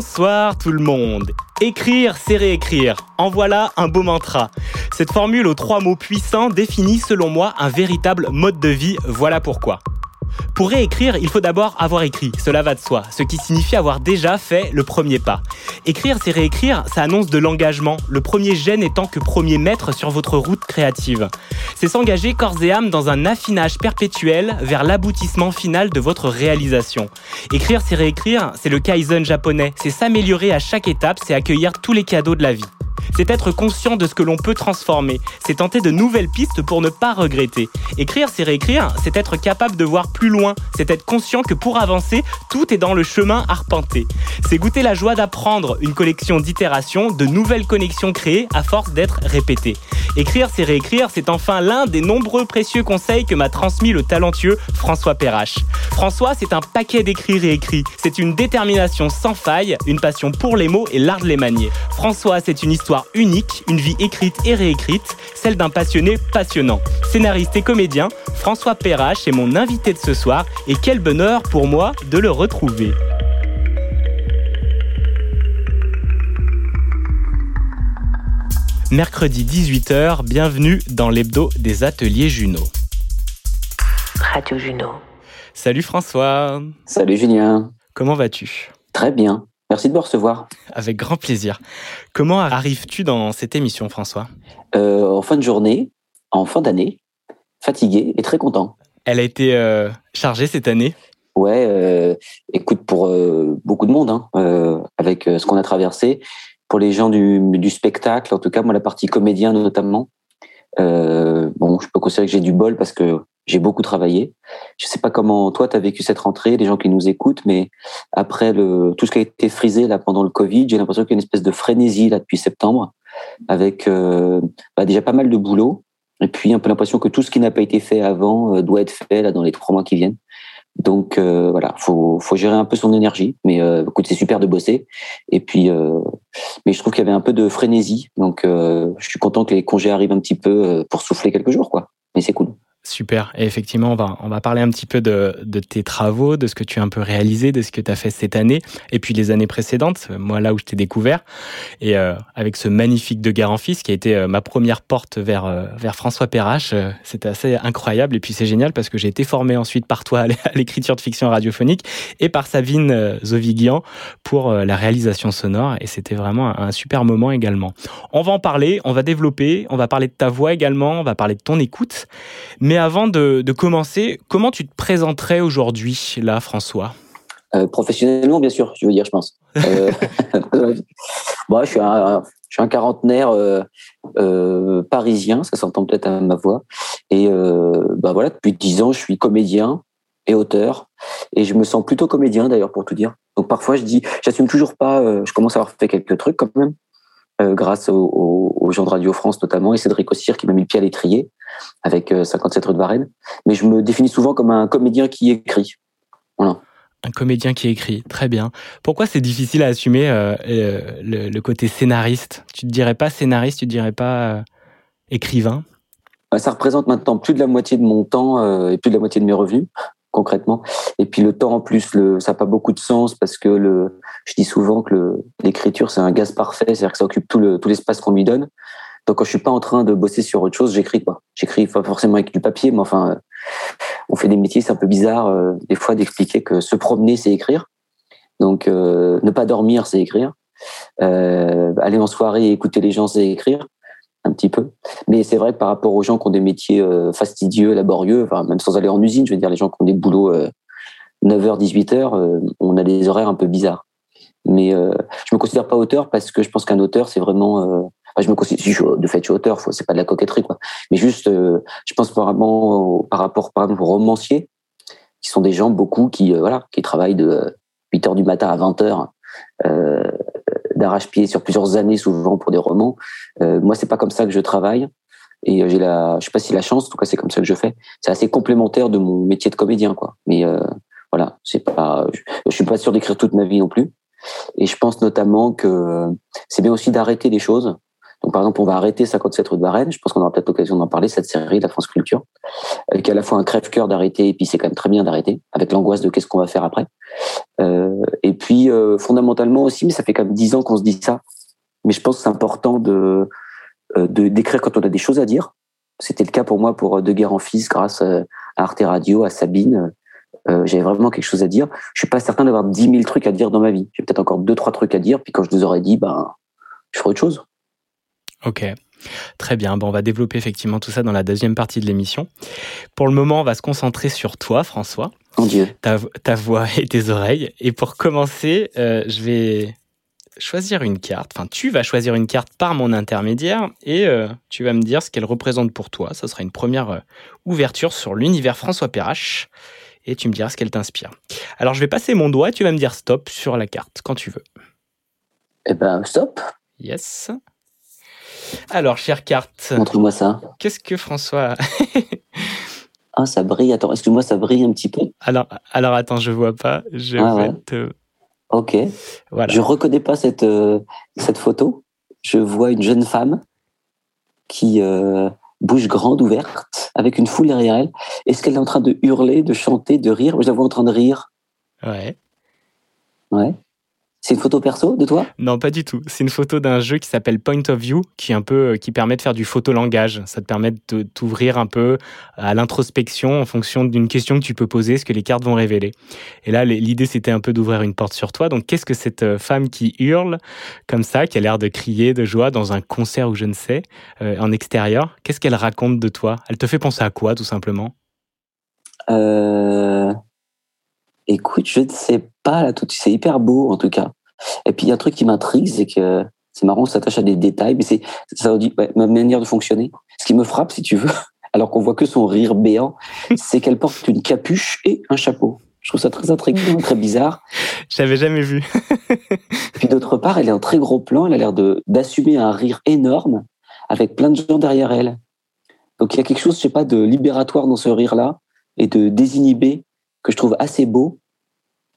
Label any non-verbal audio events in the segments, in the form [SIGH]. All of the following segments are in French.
Bonsoir tout le monde. Écrire, c'est réécrire. En voilà un beau mantra. Cette formule aux trois mots puissants définit selon moi un véritable mode de vie. Voilà pourquoi. Pour réécrire, il faut d'abord avoir écrit, cela va de soi, ce qui signifie avoir déjà fait le premier pas. Écrire, c'est réécrire, ça annonce de l'engagement, le premier gène étant que premier maître sur votre route créative. C'est s'engager corps et âme dans un affinage perpétuel vers l'aboutissement final de votre réalisation. Écrire, c'est réécrire, c'est le kaizen japonais, c'est s'améliorer à chaque étape, c'est accueillir tous les cadeaux de la vie. C'est être conscient de ce que l'on peut transformer, c'est tenter de nouvelles pistes pour ne pas regretter. Écrire, c'est réécrire, c'est être capable de voir plus loin, c'est être conscient que pour avancer, tout est dans le chemin arpenté. C'est goûter la joie d'apprendre une collection d'itérations, de nouvelles connexions créées à force d'être répétées. Écrire, c'est réécrire, c'est enfin l'un des nombreux précieux conseils que m'a transmis le talentueux François Perrache. François, c'est un paquet d'écrits réécrits, c'est une détermination sans faille, une passion pour les mots et l'art de les manier. François, c'est une histoire unique, une vie écrite et réécrite, celle d'un passionné passionnant. Scénariste et comédien, François Perrache est mon invité de ce soir et quel bonheur pour moi de le retrouver. Mercredi 18h, bienvenue dans l'hebdo des ateliers Juno. Radio Juno. Salut François, Salut Julien, comment vas-tu? Très bien. Merci de me recevoir. Avec grand plaisir. Comment arrives-tu dans cette émission François? Euh, en fin de journée, en fin d'année, fatigué et très content. Elle a été euh, chargée cette année? Ouais, euh, écoute, pour beaucoup de monde, hein, avec ce qu'on a traversé, pour les gens du, du spectacle, en tout cas, moi, la partie comédien notamment, euh, bon, je peux considérer que j'ai du bol parce que j'ai beaucoup travaillé. Je sais pas comment toi, tu as vécu cette rentrée, les gens qui nous écoutent, mais après le, tout ce qui a été frisé là pendant le Covid, j'ai l'impression qu'il y a une espèce de frénésie là depuis septembre, avec euh, bah, déjà pas mal de boulot, et puis un peu l'impression que tout ce qui n'a pas été fait avant euh, doit être fait là dans les trois mois qui viennent. Donc euh, voilà, faut faut gérer un peu son énergie, mais euh, écoute, c'est super de bosser. Et puis, euh, mais je trouve qu'il y avait un peu de frénésie, donc euh, je suis content que les congés arrivent un petit peu pour souffler quelques jours, quoi. Mais c'est cool. Super. Et effectivement, on va, on va parler un petit peu de, de tes travaux, de ce que tu as un peu réalisé, de ce que tu as fait cette année, et puis les années précédentes, moi là où je t'ai découvert, et euh, avec ce magnifique De Fils, qui a été euh, ma première porte vers, euh, vers François Perrache, euh, c'était assez incroyable, et puis c'est génial parce que j'ai été formé ensuite par toi à l'écriture de fiction radiophonique, et par Sabine euh, Zovigian pour euh, la réalisation sonore, et c'était vraiment un, super moment également. On va en parler, on va développer, on va parler de ta voix également, on va parler de ton écoute, avant de, commencer, comment tu te présenterais aujourd'hui, là, François? Euh, professionnellement, bien sûr, je veux dire, je pense. Euh, [LAUGHS] bon, je suis un, je quarantenaire euh, euh, parisien, ça s'entend peut-être à ma voix. Et euh, bah voilà, depuis dix ans, je suis comédien et auteur. Et je me sens plutôt comédien d'ailleurs, pour tout dire. Donc parfois, je dis, j'assume toujours pas. euh, je commence à avoir fait quelques trucs quand même, euh, grâce aux, gens de Radio France notamment et Cédric Ossir qui m'a mis le pied à l'étrier avec euh, 57 rue de Varennes. Mais je me définis souvent comme un comédien qui écrit. Un comédien qui écrit, très bien. Pourquoi c'est difficile à assumer euh, euh, le, le côté scénariste? Tu te dirais pas scénariste, tu te dirais pas euh, écrivain? Ça représente maintenant plus de la moitié de mon temps euh, et plus de la moitié de mes revenus, concrètement. Et puis le temps en plus, le, ça n'a pas beaucoup de sens parce que le, je dis souvent que l'écriture c'est un gaz parfait, c'est-à-dire que ça occupe tout le tout l'espace qu'on lui donne. Donc quand je suis pas en train de bosser sur autre chose, j'écris quoi. J'écris pas forcément avec du papier, mais enfin, euh, on fait des métiers, c'est un peu bizarre euh, des fois d'expliquer que se promener c'est écrire. Donc euh, ne pas dormir c'est écrire. Euh, aller en soirée écouter les gens c'est écrire un petit peu. Mais c'est vrai que par rapport aux gens qui ont des métiers fastidieux, laborieux, enfin, même sans aller en usine, je veux dire, les gens qui ont des boulots euh, 9h, 18h, euh, on a des horaires un peu bizarres. Mais je me considère pas auteur parce que je pense qu'un auteur, c'est vraiment. Euh, je me considère, de fait, je suis auteur, c'est pas de la coquetterie, quoi. Mais juste, euh, je pense par rapport, par rapport, par exemple, aux romanciers, qui sont des gens beaucoup qui, euh, voilà, qui travaillent de 8 heures du matin à 20 heures d'arrache-pied sur plusieurs années, souvent pour des romans. moi, c'est pas comme ça que je travaille. Et j'ai la, je sais pas si la chance, en tout cas, c'est comme ça que je fais. C'est assez complémentaire de mon métier de comédien, quoi. Mais voilà, c'est pas, je, je suis pas sûr d'écrire toute ma vie non plus. Et je pense notamment que c'est bien aussi d'arrêter des choses. Donc, par exemple, on va arrêter 57 rue de Varennes. Je pense qu'on aura peut-être l'occasion d'en parler, cette série de la France Culture, avec à la fois un crève-cœur d'arrêter, et puis c'est quand même très bien d'arrêter, avec l'angoisse de qu'est-ce qu'on va faire après. Euh, et puis, euh, fondamentalement aussi, mais ça fait quand même dix ans qu'on se dit ça, mais je pense que c'est important de euh, de d'écrire quand on a des choses à dire. C'était le cas pour moi pour De Guerre en Fils, grâce à Arte Radio, à Sabine, euh, j'avais vraiment quelque chose à dire. Je suis pas certain d'avoir 10 000 trucs à dire dans ma vie. J'ai peut-être encore deux, trois trucs à dire. Puis quand je vous aurais dit, ben, je ferai autre chose. Ok. Très bien, bon, on va développer effectivement tout ça dans la deuxième partie de l'émission. Pour le moment, on va se concentrer sur toi, François. Mon Dieu. Ta, ta voix et tes oreilles. Et pour commencer, euh, je vais choisir une carte. Enfin, tu vas choisir une carte par mon intermédiaire et euh, tu vas me dire ce qu'elle représente pour toi. Ça sera une première euh, ouverture sur l'univers François Perrache et tu me diras ce qu'elle t'inspire. Alors je vais passer mon doigt, tu vas me dire stop sur la carte quand tu veux. Eh ben stop. Yes. Alors, chère carte. Montre-moi ça. Qu'est-ce que François. [LAUGHS] ah, ça brille. Attends, excuse-moi, ça brille un petit peu. Alors, alors attends, je vois pas. Je ah, vais te. Ok. Voilà. Je reconnais pas cette, euh, cette photo. Je vois une jeune femme qui, euh, bouche grande ouverte, avec une foule derrière elle. Est-ce qu'elle est en train de hurler, de chanter, de rire? Je la vois en train de rire. Ouais. Ouais. C'est une photo perso de toi? Non, pas du tout. C'est une photo d'un jeu qui s'appelle Point of View, qui un peu, euh, qui permet de faire du photolangage. Ça te permet de t'ouvrir un peu à l'introspection en fonction d'une question que tu peux poser, ce que les cartes vont révéler. Et là, l'idée c'était un peu d'ouvrir une porte sur toi. Donc, qu'est-ce que cette euh, femme qui hurle comme ça, qui a l'air de crier de joie dans un concert ou je ne sais, euh, en extérieur, qu'est-ce qu'elle raconte de toi? Elle te fait penser à quoi, tout simplement? Euh... Écoute, je ne sais pas là tout. C'est hyper beau en tout cas. Et puis il y a un truc qui m'intrigue, c'est que c'est marrant, on s'attache à des détails, mais c'est ça dit ma manière de fonctionner. Ce qui me frappe, si tu veux, [LAUGHS] alors qu'on voit que son rire béant, c'est qu'elle porte une capuche et un chapeau. Je trouve ça très intriguant, [LAUGHS] très bizarre. J'avais jamais vu. puis d'autre part, elle est en très gros plan. Elle a l'air de d'assumer un rire énorme avec plein de gens derrière elle. Donc il y a quelque chose, je sais pas, de libératoire dans ce rire-là et de désinhibé que je trouve assez beau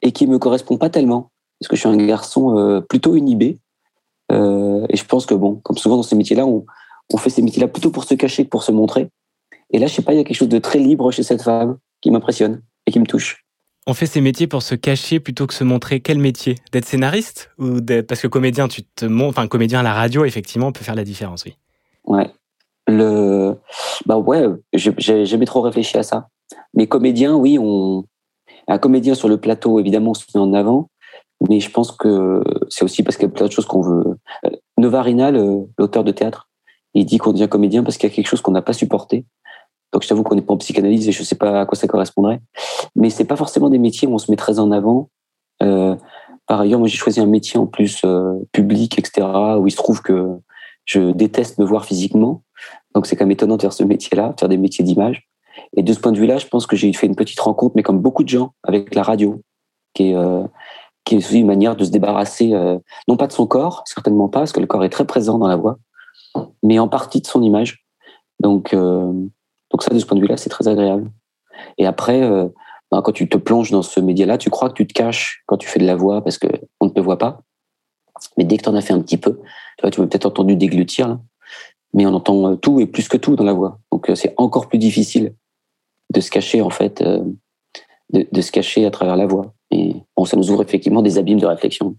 et qui me correspond pas tellement parce que je suis un garçon euh, plutôt inhibé euh, et je pense que bon, comme souvent dans ces métiers-là, on, on fait ces métiers-là plutôt pour se cacher que pour se montrer. Et là, je sais pas, il y a quelque chose de très libre chez cette femme qui m'impressionne et qui me touche. On fait ces métiers pour se cacher plutôt que se montrer. Quel métier? D'être scénariste ou parce que comédien, tu te montres, enfin comédien à la radio, effectivement, peut faire la différence, oui. Ouais. Le, bah ouais, j'ai jamais trop réfléchi à ça. Mais comédien, oui, on, un comédien sur le plateau, évidemment, on se met en avant, mais je pense que c'est aussi parce qu'il y a plein de choses qu'on veut. Euh, Novarina, l'auteur de théâtre, il dit qu'on devient comédien parce qu'il y a quelque chose qu'on n'a pas supporté. Donc je t'avoue qu'on n'est pas en psychanalyse et je ne sais pas à quoi ça correspondrait. Mais c'est pas forcément des métiers où on se met très en avant. Euh, par ailleurs, moi j'ai choisi un métier en plus euh, public, etc., où il se trouve que je déteste me voir physiquement. Donc c'est quand même étonnant de faire ce métier-là, de faire des métiers d'image. Et de ce point de vue-là, je pense que j'ai fait une petite rencontre, mais comme beaucoup de gens, avec la radio, qui est, euh, qui est aussi une manière de se débarrasser, euh, non pas de son corps, certainement pas, parce que le corps est très présent dans la voix, mais en partie de son image. Donc, euh, donc ça, de ce point de vue-là, c'est très agréable. Et après, ben, quand tu te plonges dans ce média-là, tu crois que tu te caches quand tu fais de la voix parce que on ne te voit pas. Mais dès que tu en as fait un petit peu, tu vois, tu m'as peut-être entendu déglutir, là, mais on entend tout et plus que tout dans la voix. Donc c'est encore plus difficile de se cacher en fait, euh, de, se cacher à travers la voix. Et ça nous ouvre effectivement des abîmes de réflexion.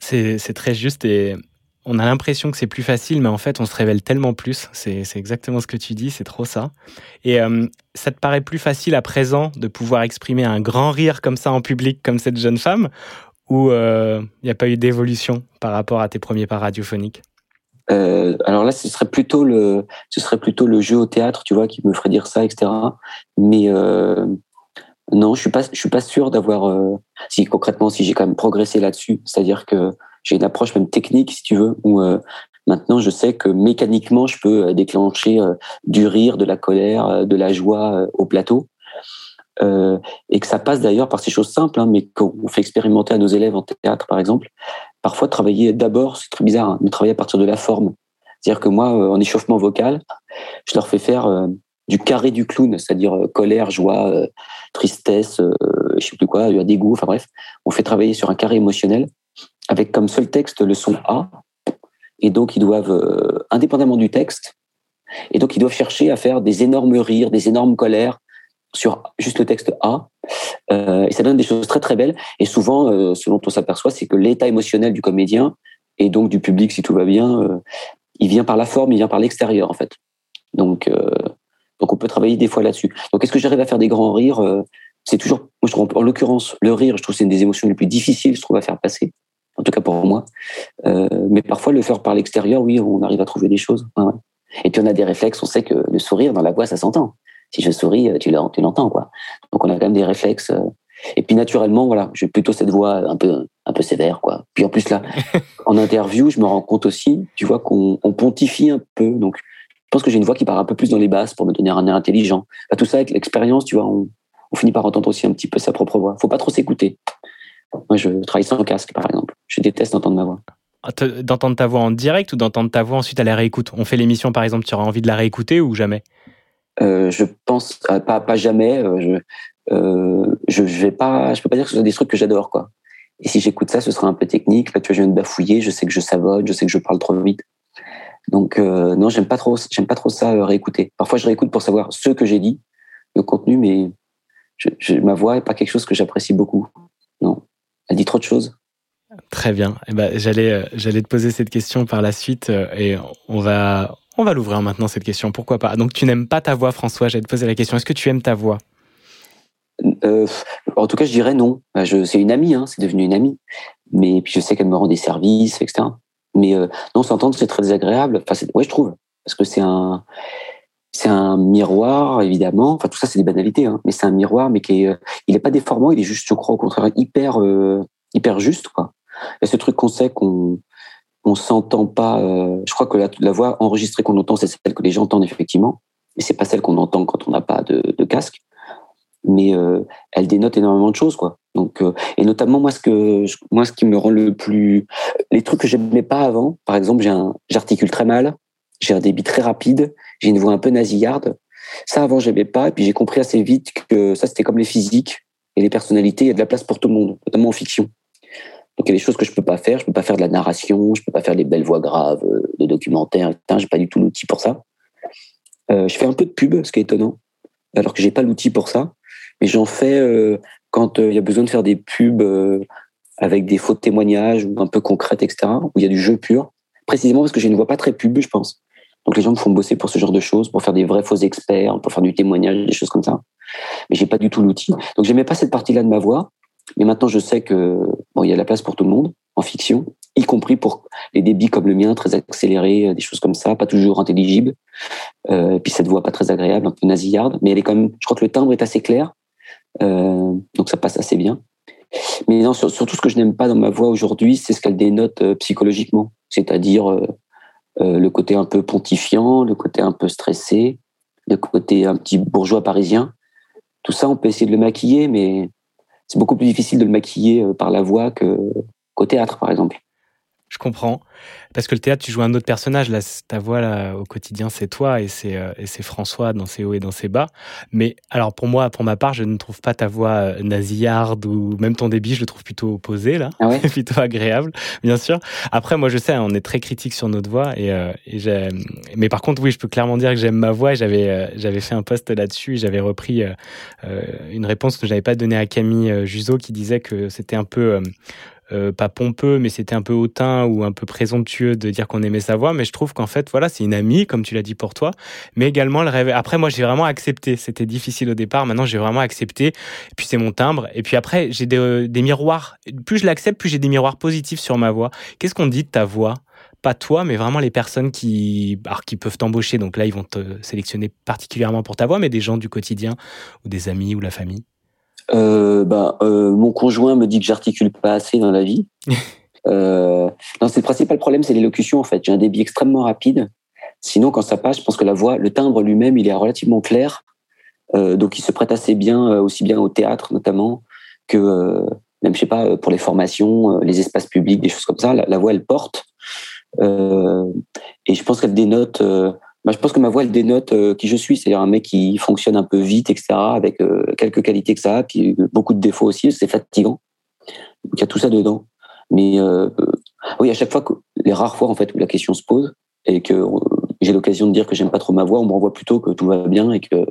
C'est très juste et on a l'impression que c'est plus facile, mais en fait, on se révèle tellement plus. C'est exactement ce que tu dis, c'est trop ça. Et euh, ça te paraît plus facile à présent de pouvoir exprimer un grand rire comme ça en public, comme cette jeune femme, ou il euh, n'y a pas eu d'évolution par rapport à tes premiers pas radiophoniques? Euh, alors là, ce serait plutôt le, ce serait plutôt le jeu au théâtre, tu vois, qui me ferait dire ça, etc. Mais euh, Non, je suis pas, je suis pas sûr d'avoir. Euh, si concrètement, si j'ai quand même progressé là-dessus, c'est-à-dire que j'ai une approche même technique, si tu veux, où maintenant je sais que mécaniquement je peux déclencher du rire, de la colère, de la joie au plateau, et que ça passe d'ailleurs par ces choses simples, hein, mais qu'on fait expérimenter à nos élèves en théâtre, par exemple. Parfois, travailler d'abord, c'est très bizarre, hein, mais travailler à partir de la forme. C'est-à-dire que moi, en échauffement vocal, je leur fais faire du carré du clown, c'est-à-dire euh, colère, joie, euh, tristesse, euh, je sais plus quoi, dégoût, enfin bref. On fait travailler sur un carré émotionnel avec comme seul texte le son A. Et donc, ils doivent, indépendamment du texte, et donc ils doivent chercher à faire des énormes rires, des énormes colères sur juste le texte A. et ça donne des choses très très belles. Et souvent, ce dont on s'aperçoit, c'est que l'état émotionnel du comédien et donc du public, si tout va bien, il vient par la forme, il vient par l'extérieur en fait. Donc, donc on peut travailler des fois là-dessus. Donc est-ce que j'arrive à faire des grands rires euh, C'est toujours, moi, je trouve, en l'occurrence, le rire, je trouve c'est une des émotions les plus difficiles, je trouve, à faire passer. En tout cas pour moi. Euh, mais parfois le faire par l'extérieur, oui, on arrive à trouver des choses. Et puis on a des réflexes, on sait que le sourire dans la voix, ça s'entend. Si je souris, tu l'entends, quoi. Donc on a quand même des réflexes. Euh, et puis naturellement, voilà, j'ai plutôt cette voix un peu, un peu sévère, quoi. Puis en plus là, [LAUGHS] en interview, je me rends compte aussi, tu vois, qu'on pontifie un peu. Donc je pense que j'ai une voix qui part un peu plus dans les basses pour me donner un air intelligent. tout ça, avec l'expérience, tu vois, on, finit par entendre aussi un petit peu sa propre voix. Faut pas trop s'écouter. Moi, je travaille sans casque, par exemple. Je déteste entendre ma voix. Ah, d'entendre ta voix en direct ou d'entendre ta voix ensuite à la réécoute? On fait l'émission, par exemple, tu auras envie de la réécouter ou jamais? Euh, Je pense pas, pas jamais. Euh, je, euh, je, vais pas. Je peux pas dire que ce soit des trucs que j'adore, quoi. Et si j'écoute ça, ce sera un peu technique. Là, tu vois, je viens de bafouiller. Je sais que je savonne. Je sais que je parle trop vite. Donc euh, non, j'aime pas trop, j'aime pas trop ça euh, réécouter. Parfois, je réécoute pour savoir ce que j'ai dit, le contenu, mais ma voix est pas quelque chose que j'apprécie beaucoup. Non, elle dit trop de choses. Très bien. Eh ben, j'allais, euh, j'allais te poser cette question par la suite et on va, on va l'ouvrir maintenant cette question. Pourquoi pas? Donc, tu n'aimes pas ta voix, François J'allais te poser la question. Est-ce que tu aimes ta voix? En tout cas, je dirais non. C'est une amie, hein, c'est devenu une amie. Mais puis je sais qu'elle me rend des services, etc. Mais euh, non, s'entendre, c'est très désagréable. Enfin, ouais, je trouve. Parce que c'est un, c'est un miroir, évidemment. Enfin, tout ça, c'est des banalités, hein, mais c'est un miroir, mais qui est, euh, il est pas déformant, il est juste, je crois, au contraire, hyper, euh, hyper juste, quoi. Il y a ce truc qu'on sait qu'on, on s'entend pas. Euh, je crois que la, voix enregistrée qu'on entend, c'est celle que les gens entendent effectivement, et c'est pas celle qu'on entend quand on n'a pas de, casque. Mais euh, elle dénote énormément de choses, quoi. Donc, euh, et notamment moi, ce que moi, ce qui me rend le plus, les trucs que j'aimais pas avant. Par exemple, j'articule très mal, j'ai un débit très rapide, j'ai une voix un peu nasillarde. Ça avant, j'aimais pas. Et puis j'ai compris assez vite que ça, c'était comme les physiques et les personnalités. Il y a de la place pour tout le monde, notamment en fiction. Donc il y a des choses que je peux pas faire. Je peux pas faire de la narration, je peux pas faire des belles voix graves euh, de documentaires. J'ai pas du tout l'outil pour ça. Euh, je fais un peu de pub, ce qui est étonnant, alors que j'ai pas l'outil pour ça. Mais j'en fais euh, quand euh, il y a besoin de faire des pubs avec des faux témoignages ou un peu concrètes, etc., où il y a du jeu pur, précisément parce que je ne vois pas très pub, je pense. Donc les gens me font bosser pour ce genre de choses, pour faire des vrais faux experts, pour faire du témoignage, des choses comme ça. Mais j'ai pas du tout l'outil. Donc j'aimais pas cette partie-là de ma voix. Mais maintenant je sais que bon, il y a la place pour tout le monde en fiction, y compris pour les débits comme le mien, très accélérés, euh, des choses comme ça, pas toujours intelligibles. Euh, et puis cette voix pas très agréable, un peu nasillarde, mais elle est quand même. Je crois que le timbre est assez clair. Euh, donc ça passe assez bien. Mais non, surtout ce que je n'aime pas dans ma voix aujourd'hui, c'est ce qu'elle dénote psychologiquement, c'est-à-dire le côté un peu pontifiant, le côté un peu stressé, le côté un petit bourgeois parisien. Tout ça, on peut essayer de le maquiller, mais c'est beaucoup plus difficile de le maquiller par la voix qu'au théâtre, par exemple. Je comprends. Parce que le théâtre, tu joues un autre personnage. Là, ta voix là, au quotidien, c'est toi et c'est euh, et c'est François dans ses hauts et dans ses bas. Mais alors pour moi, pour ma part, je ne trouve pas ta voix euh, nasillarde ou même ton débit, je le trouve plutôt opposé là, ah [LAUGHS] plutôt agréable, bien sûr. Après, moi, je sais, on est très critique sur notre voix et, euh, et mais par contre, oui, je peux clairement dire que j'aime ma voix. J'avais euh, j'avais fait un post là-dessus. J'avais repris une réponse que j'avais pas donnée à Camille Juzo qui disait que c'était un peu euh, pas pompeux, mais c'était un peu hautain ou un peu présomptueux de dire qu'on aimait sa voix. Mais je trouve qu'en fait, voilà, c'est une amie, comme tu l'as dit pour toi, mais également le rêve. Après, moi, j'ai vraiment accepté. C'était difficile au départ. Maintenant, j'ai vraiment accepté. Et puis, c'est mon timbre. Et puis après, j'ai des, euh, des miroirs. Plus je l'accepte, plus j'ai des miroirs positifs sur ma voix. Qu'est-ce qu'on dit de ta voix? Pas toi, mais vraiment les personnes qui, qui peuvent t'embaucher. Donc là, ils vont te sélectionner particulièrement pour ta voix, mais des gens du quotidien ou des amis ou la famille. Euh, bah, euh, Mon conjoint me dit que j'articule pas assez dans la vie. [LAUGHS] euh, non, c'est le principal problème, c'est l'élocution en fait. J'ai un débit extrêmement rapide. Sinon, quand ça passe, je pense que la voix, le timbre lui-même, il est relativement clair. Euh, donc, il se prête assez bien, euh, aussi bien au théâtre notamment, que euh, même, je sais pas, pour les formations, les espaces publics, des choses comme ça. La, la voix, elle porte. et je pense qu'elle dénote bah, je pense que ma voix, elle dénote euh, qui je suis, c'est-à-dire un mec qui fonctionne un peu vite, etc., avec euh, quelques qualités que ça, qui beaucoup de défauts aussi, c'est fatigant. Donc, il y a tout ça dedans. Mais euh, oui, à chaque fois, que, les rares fois en fait où la question se pose et que j'ai l'occasion de dire que j'aime pas trop ma voix, on me renvoie plutôt que tout va bien et que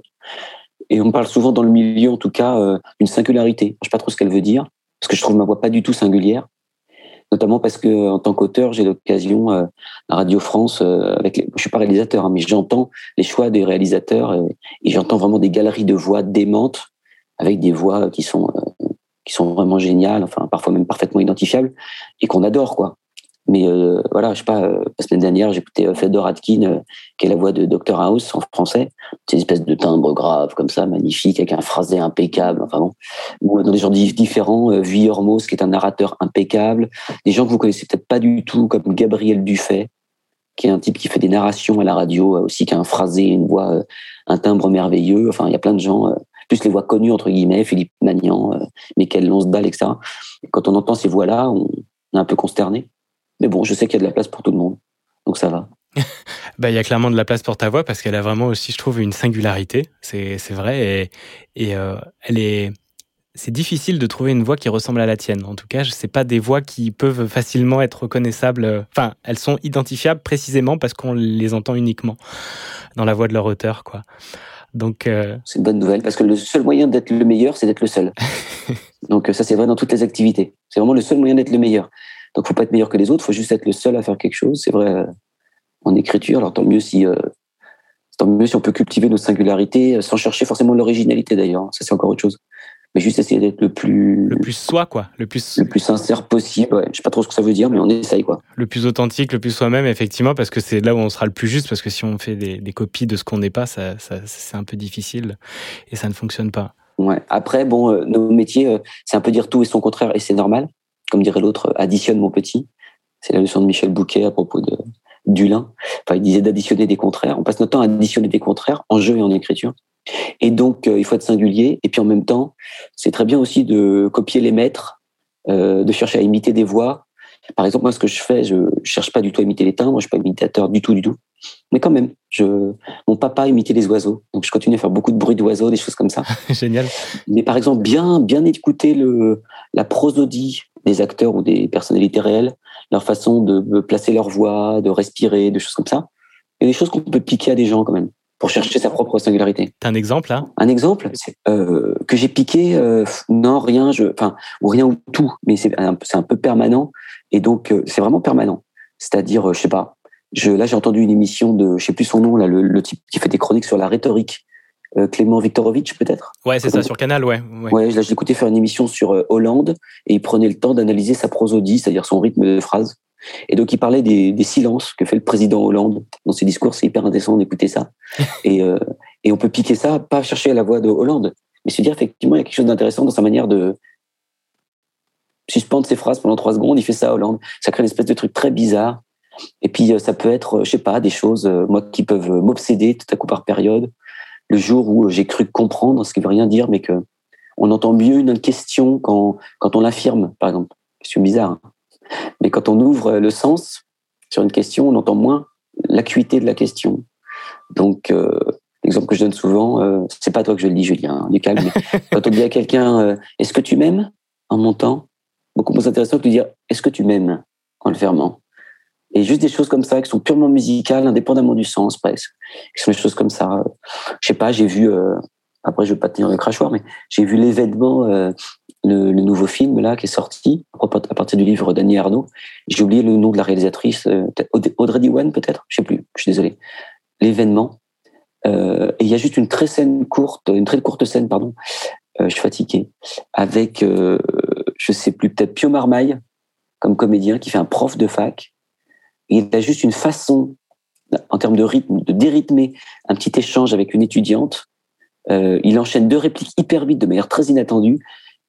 et on parle souvent dans le milieu, en tout cas, d'une singularité. Je sais pas trop ce qu'elle veut dire parce que je trouve ma voix pas du tout singulière notamment parce que en tant qu'auteur, j'ai l'occasion euh, à Radio France, euh, avec les, je suis pas réalisateur, hein, mais j'entends les choix des réalisateurs euh, et, j'entends vraiment des galeries de voix démentes avec des voix qui sont qui sont vraiment géniales, enfin parfois même parfaitement identifiables et qu'on adore quoi. Mais euh, voilà, je sais pas, euh, la semaine dernière, j'écoutais euh, Fedor Atkin, qui est la voix de Dr House en français. C'est une espèce de timbre grave, comme ça, magnifique, avec un phrasé impeccable. Enfin bon. Ou dans des genres différents, euh, Hormos, qui est un narrateur impeccable. Des gens que vous connaissez peut-être pas du tout, comme Gabriel Dufay, qui est un type qui fait des narrations à la radio, aussi, qui a un phrasé, une voix, un timbre merveilleux. Enfin, il y a plein de gens plus les voix connues, entre guillemets, Philippe Magnan, euh, Michael Lonsdal, etc. Et quand on entend ces voix-là, on est un peu consterné. Mais bon, je sais qu'il y a de la place pour tout le monde. Donc ça va. [LAUGHS] bah, il y a clairement de la place pour ta voix parce qu'elle a vraiment aussi, je trouve, une singularité. C'est, vrai. Et, et euh, elle est. C'est difficile de trouver une voix qui ressemble à la tienne. En tout cas, sais pas des voix qui peuvent facilement être reconnaissables. Enfin, elles sont identifiables précisément parce qu'on les entend uniquement dans la voix de leur auteur, quoi. Donc, euh... c'est une bonne nouvelle parce que le seul moyen d'être le meilleur, c'est d'être le seul. [LAUGHS] Donc ça, c'est vrai dans toutes les activités. C'est vraiment le seul moyen d'être le meilleur. Donc, faut pas être meilleur que les autres, faut juste être le seul à faire quelque chose. C'est vrai euh, en écriture. Alors, tant mieux si, euh, tant mieux si on peut cultiver nos singularités euh, sans chercher forcément l'originalité d'ailleurs. Ça, c'est encore autre chose. Mais juste essayer d'être le plus, le plus soi, quoi. Le plus, le plus sincère possible. Ouais. Je sais pas trop ce que ça veut dire, mais on essaye, quoi. Le plus authentique, le plus soi-même, effectivement, parce que c'est là où on sera le plus juste. Parce que si on fait des, des copies de ce qu'on n'est pas, ça, ça c'est un peu difficile et ça ne fonctionne pas. Ouais. Après, bon, euh, nos métiers, euh, c'est un peu dire tout et son contraire, et c'est normal comme dirait l'autre, additionne mon petit. C'est la leçon de Michel Bouquet à propos de d'Ulin. Enfin, il disait d'additionner des contraires. On passe notre temps à additionner des contraires en jeu et en écriture. Et donc, euh, il faut être singulier. Et puis en même temps, c'est très bien aussi de copier les maîtres, euh, de chercher à imiter des voix. Par exemple, moi, ce que je fais, je cherche pas du tout à imiter les timbres. Je suis pas imitateur du tout, du tout. Mais quand même, je, mon papa imitait les oiseaux. Donc, je continue à faire beaucoup de bruit d'oiseaux, des choses comme ça. [LAUGHS] Génial. Mais par exemple, bien, bien écouter le, la prosodie des acteurs ou des personnalités réelles, leur façon de placer leur voix, de respirer, des choses comme ça. Il y a des choses qu'on peut piquer à des gens quand même pour chercher sa propre singularité. T'as un exemple là? Un exemple euh, que j'ai piqué, euh, non rien, je, enfin ou rien ou tout, mais c'est un, un, peu permanent et donc euh, c'est vraiment permanent. C'est-à-dire, euh, je sais pas, je, là j'ai entendu une émission de, je sais plus son nom là, le, le type qui fait des chroniques sur la rhétorique euh, Clément Viktorovitch peut-être? Ouais, c'est ça sur Canal, ouais. Ouais, ouais là, je l'écoutais faire une émission sur euh, Hollande et il prenait le temps d'analyser sa prosodie, c'est-à-dire son rythme de phrase. Et donc il parlait des, des, silences que fait le président Hollande dans ses discours. C'est hyper intéressant d'écouter ça. [LAUGHS] et, euh, et on peut piquer ça, pas chercher la voix de Hollande, mais se dire effectivement il y a quelque chose d'intéressant dans sa manière de suspendre ses phrases pendant trois secondes. Il fait ça Hollande. Ça crée une espèce de truc très bizarre. Et puis ça peut être, je sais pas, des choses moi qui peuvent m'obséder tout à coup par période le jour où j'ai cru comprendre ce qui veut rien dire, mais que on entend mieux une question quand, quand on l'affirme, par exemple. C'est bizarre. Hein. mais quand on ouvre le sens sur une question, on entend moins l'acuité de la question. Donc, euh, l'exemple que je donne souvent, euh, c'est pas toi que je le dis, Julien, hein, du calme. Mais [LAUGHS] quand on dit à quelqu'un, euh, est-ce que tu m'aimes? En montant Beaucoup plus intéressant que de dire, est-ce que tu m'aimes? En le fermant et juste des choses comme ça qui sont purement musicales, indépendamment du sens presque. Qui sont des choses comme ça. Je sais pas, j'ai vu. Euh, après, je vais pas tenir le crachoir, mais j'ai vu l'événement, euh, le, le, nouveau film là qui est sorti à partir du livre d'Annie Arnaud. J'ai oublié le nom de la réalisatrice, euh, Audrey Diwan peut-être? Je sais plus. Je suis désolé. L'événement. Euh, et il y a juste une très scène courte, une très courte scène, pardon. je suis fatigué. Avec, je sais plus, peut-être Pio Marmaille comme comédien qui fait un prof de fac il a juste une façon, en termes de rythme, de dérythmer un petit échange avec une étudiante Euh, il enchaîne deux répliques hyper vite de manière très inattendue.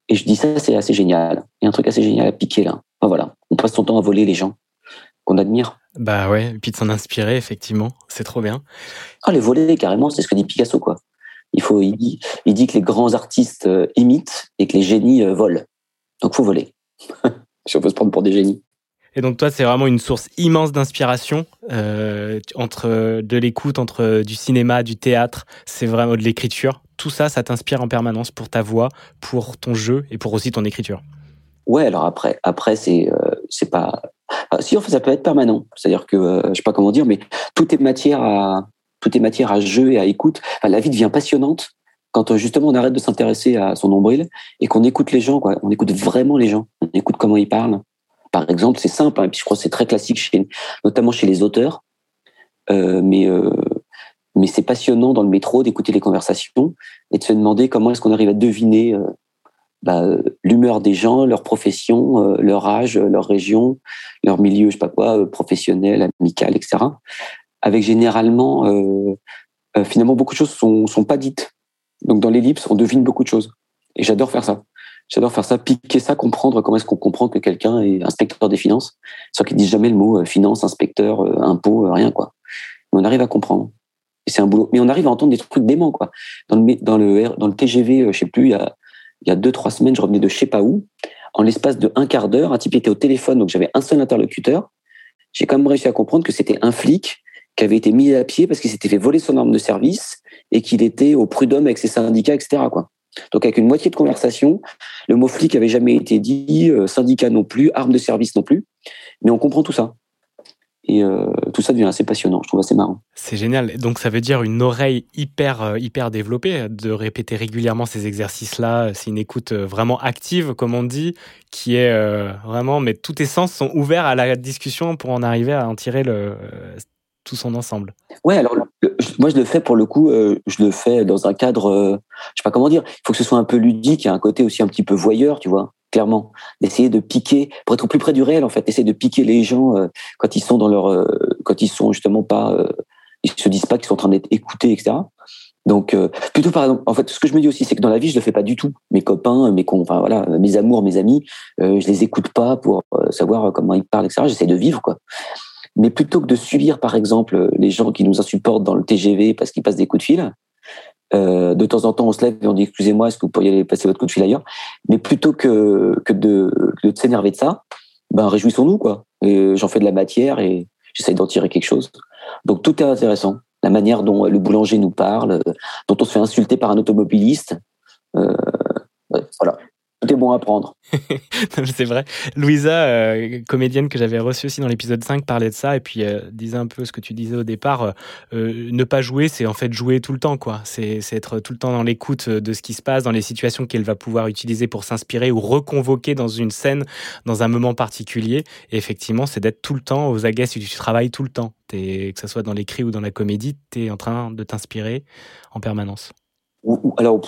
Et je dis ça, c'est assez génial. Il y a un truc assez génial à piquer là. Enfin, voilà, on passe son temps à voler les gens qu'on admire. Bah ouais, et puis de s'en inspirer, effectivement, c'est trop bien. Ah, les voler, carrément, c'est ce que dit Picasso, quoi. Il, faut, il, dit, il dit que les grands artistes euh, imitent et que les génies euh, volent. Donc, faut voler. [LAUGHS] si on peut se prendre pour des génies. Et donc toi, c'est vraiment une source immense d'inspiration euh, entre de l'écoute, entre du cinéma, du théâtre, c'est vraiment de l'écriture. Tout ça, ça t'inspire en permanence pour ta voix, pour ton jeu et pour aussi ton écriture. Ouais, alors après, après c'est euh, c'est pas. Ah, si en fait, ça peut être permanent. C'est-à-dire que euh, je sais pas comment dire, mais tout est matière à tout est matière à jeu et à écoute. Enfin, la vie devient passionnante quand euh, justement on arrête de s'intéresser à son nombril et qu'on écoute les gens. Quoi. On écoute vraiment les gens. On écoute comment ils parlent. Par exemple, c'est simple. Hein, et puis je crois que c'est très classique, chez, notamment chez les auteurs. Euh, mais euh, mais c'est passionnant dans le métro d'écouter les conversations et de se demander comment est-ce qu'on arrive à deviner euh, bah, l'humeur des gens, leur profession, euh, leur âge, leur région, leur milieu, je sais pas quoi, euh, professionnel, amical, etc. Avec généralement, finalement, beaucoup de choses sont, sont pas dites. Donc dans l'ellipse, on devine beaucoup de choses. Et j'adore faire ça. J'adore faire ça, piquer ça, comprendre comment est-ce qu'on comprend que quelqu'un est inspecteur des finances, sans qu'il dise jamais le mot finance, inspecteur, impôt, rien quoi. Mais on arrive à comprendre. Et c'est un boulot. Mais on arrive à entendre des trucs déments quoi. Dans le dans le dans le TGV, je sais plus, il y a il y a deux, trois semaines, je revenais de je sais pas où. En l'espace de un quart d'heure, un type était au téléphone, donc j'avais un seul interlocuteur. J'ai quand même réussi à comprendre que c'était un flic qui avait été mis à pied parce qu'il s'était fait voler son arme de service et qu'il était au prud'homme avec ses syndicats, etc. Quoi. Donc avec une moitié de conversation, le mot flic avait jamais été dit, euh, syndicat non plus, arme de service non plus, mais on comprend tout ça. Et euh, tout ça devient assez passionnant, je trouve assez marrant. C'est génial. Donc ça veut dire une oreille hyper euh, hyper développée, de répéter régulièrement ces exercices-là. C'est une écoute vraiment active, comme on dit, qui est vraiment, mais tous tes sens sont ouverts à la discussion pour en arriver à en tirer le, tout son ensemble. Ouais, alors moi je le fais pour le coup, euh, je le fais dans un cadre, euh, je sais pas comment dire. Il faut que ce soit un peu ludique, il y a un côté aussi un petit peu voyeur, tu vois clairement, d'essayer de piquer, pour être au plus près du réel en fait, essayer de piquer les gens euh, quand ils sont dans leur, euh, quand ils sont justement pas, ils se disent pas qu'ils sont en train d'être écoutés, etc. Donc plutôt par exemple, en fait, ce que je me dis aussi, c'est que dans la vie, je le fais pas du tout. Mes copains, mes enfin voilà, mes amours, mes amis, je les écoute pas pour savoir comment ils parlent, etc. J'essaie de vivre quoi. Mais plutôt que de subir, par exemple, les gens qui nous insupportent dans le TGV parce qu'ils passent des coups de fil, euh, de temps en temps, on se lève et on dit excusez-moi, est-ce que vous pourriez aller passer votre coup de fil ailleurs? Mais plutôt que, que de, de s'énerver de ça, ben réjouissons-nous quoi. J'en fais de la matière et j'essaie d'en tirer quelque chose. Donc tout est intéressant. La manière dont le boulanger nous parle, dont on se fait insulter par un automobiliste. Euh, voilà tout bon à prendre. [LAUGHS] c'est vrai. Louisa, euh, comédienne que j'avais reçue aussi dans l'épisode 5, parlait de ça et puis euh, disait un peu ce que tu disais au départ. Euh, ne pas jouer, c'est en fait jouer tout le temps. quoi. C'est être tout le temps dans l'écoute de ce qui se passe, dans les situations qu'elle va pouvoir utiliser pour s'inspirer ou reconvoquer dans une scène, dans un moment particulier. Et effectivement, c'est d'être tout le temps aux aguets si tu travailles tout le temps. Que ce soit dans l'écrit ou dans la comédie, tu es en train de t'inspirer en permanence alors,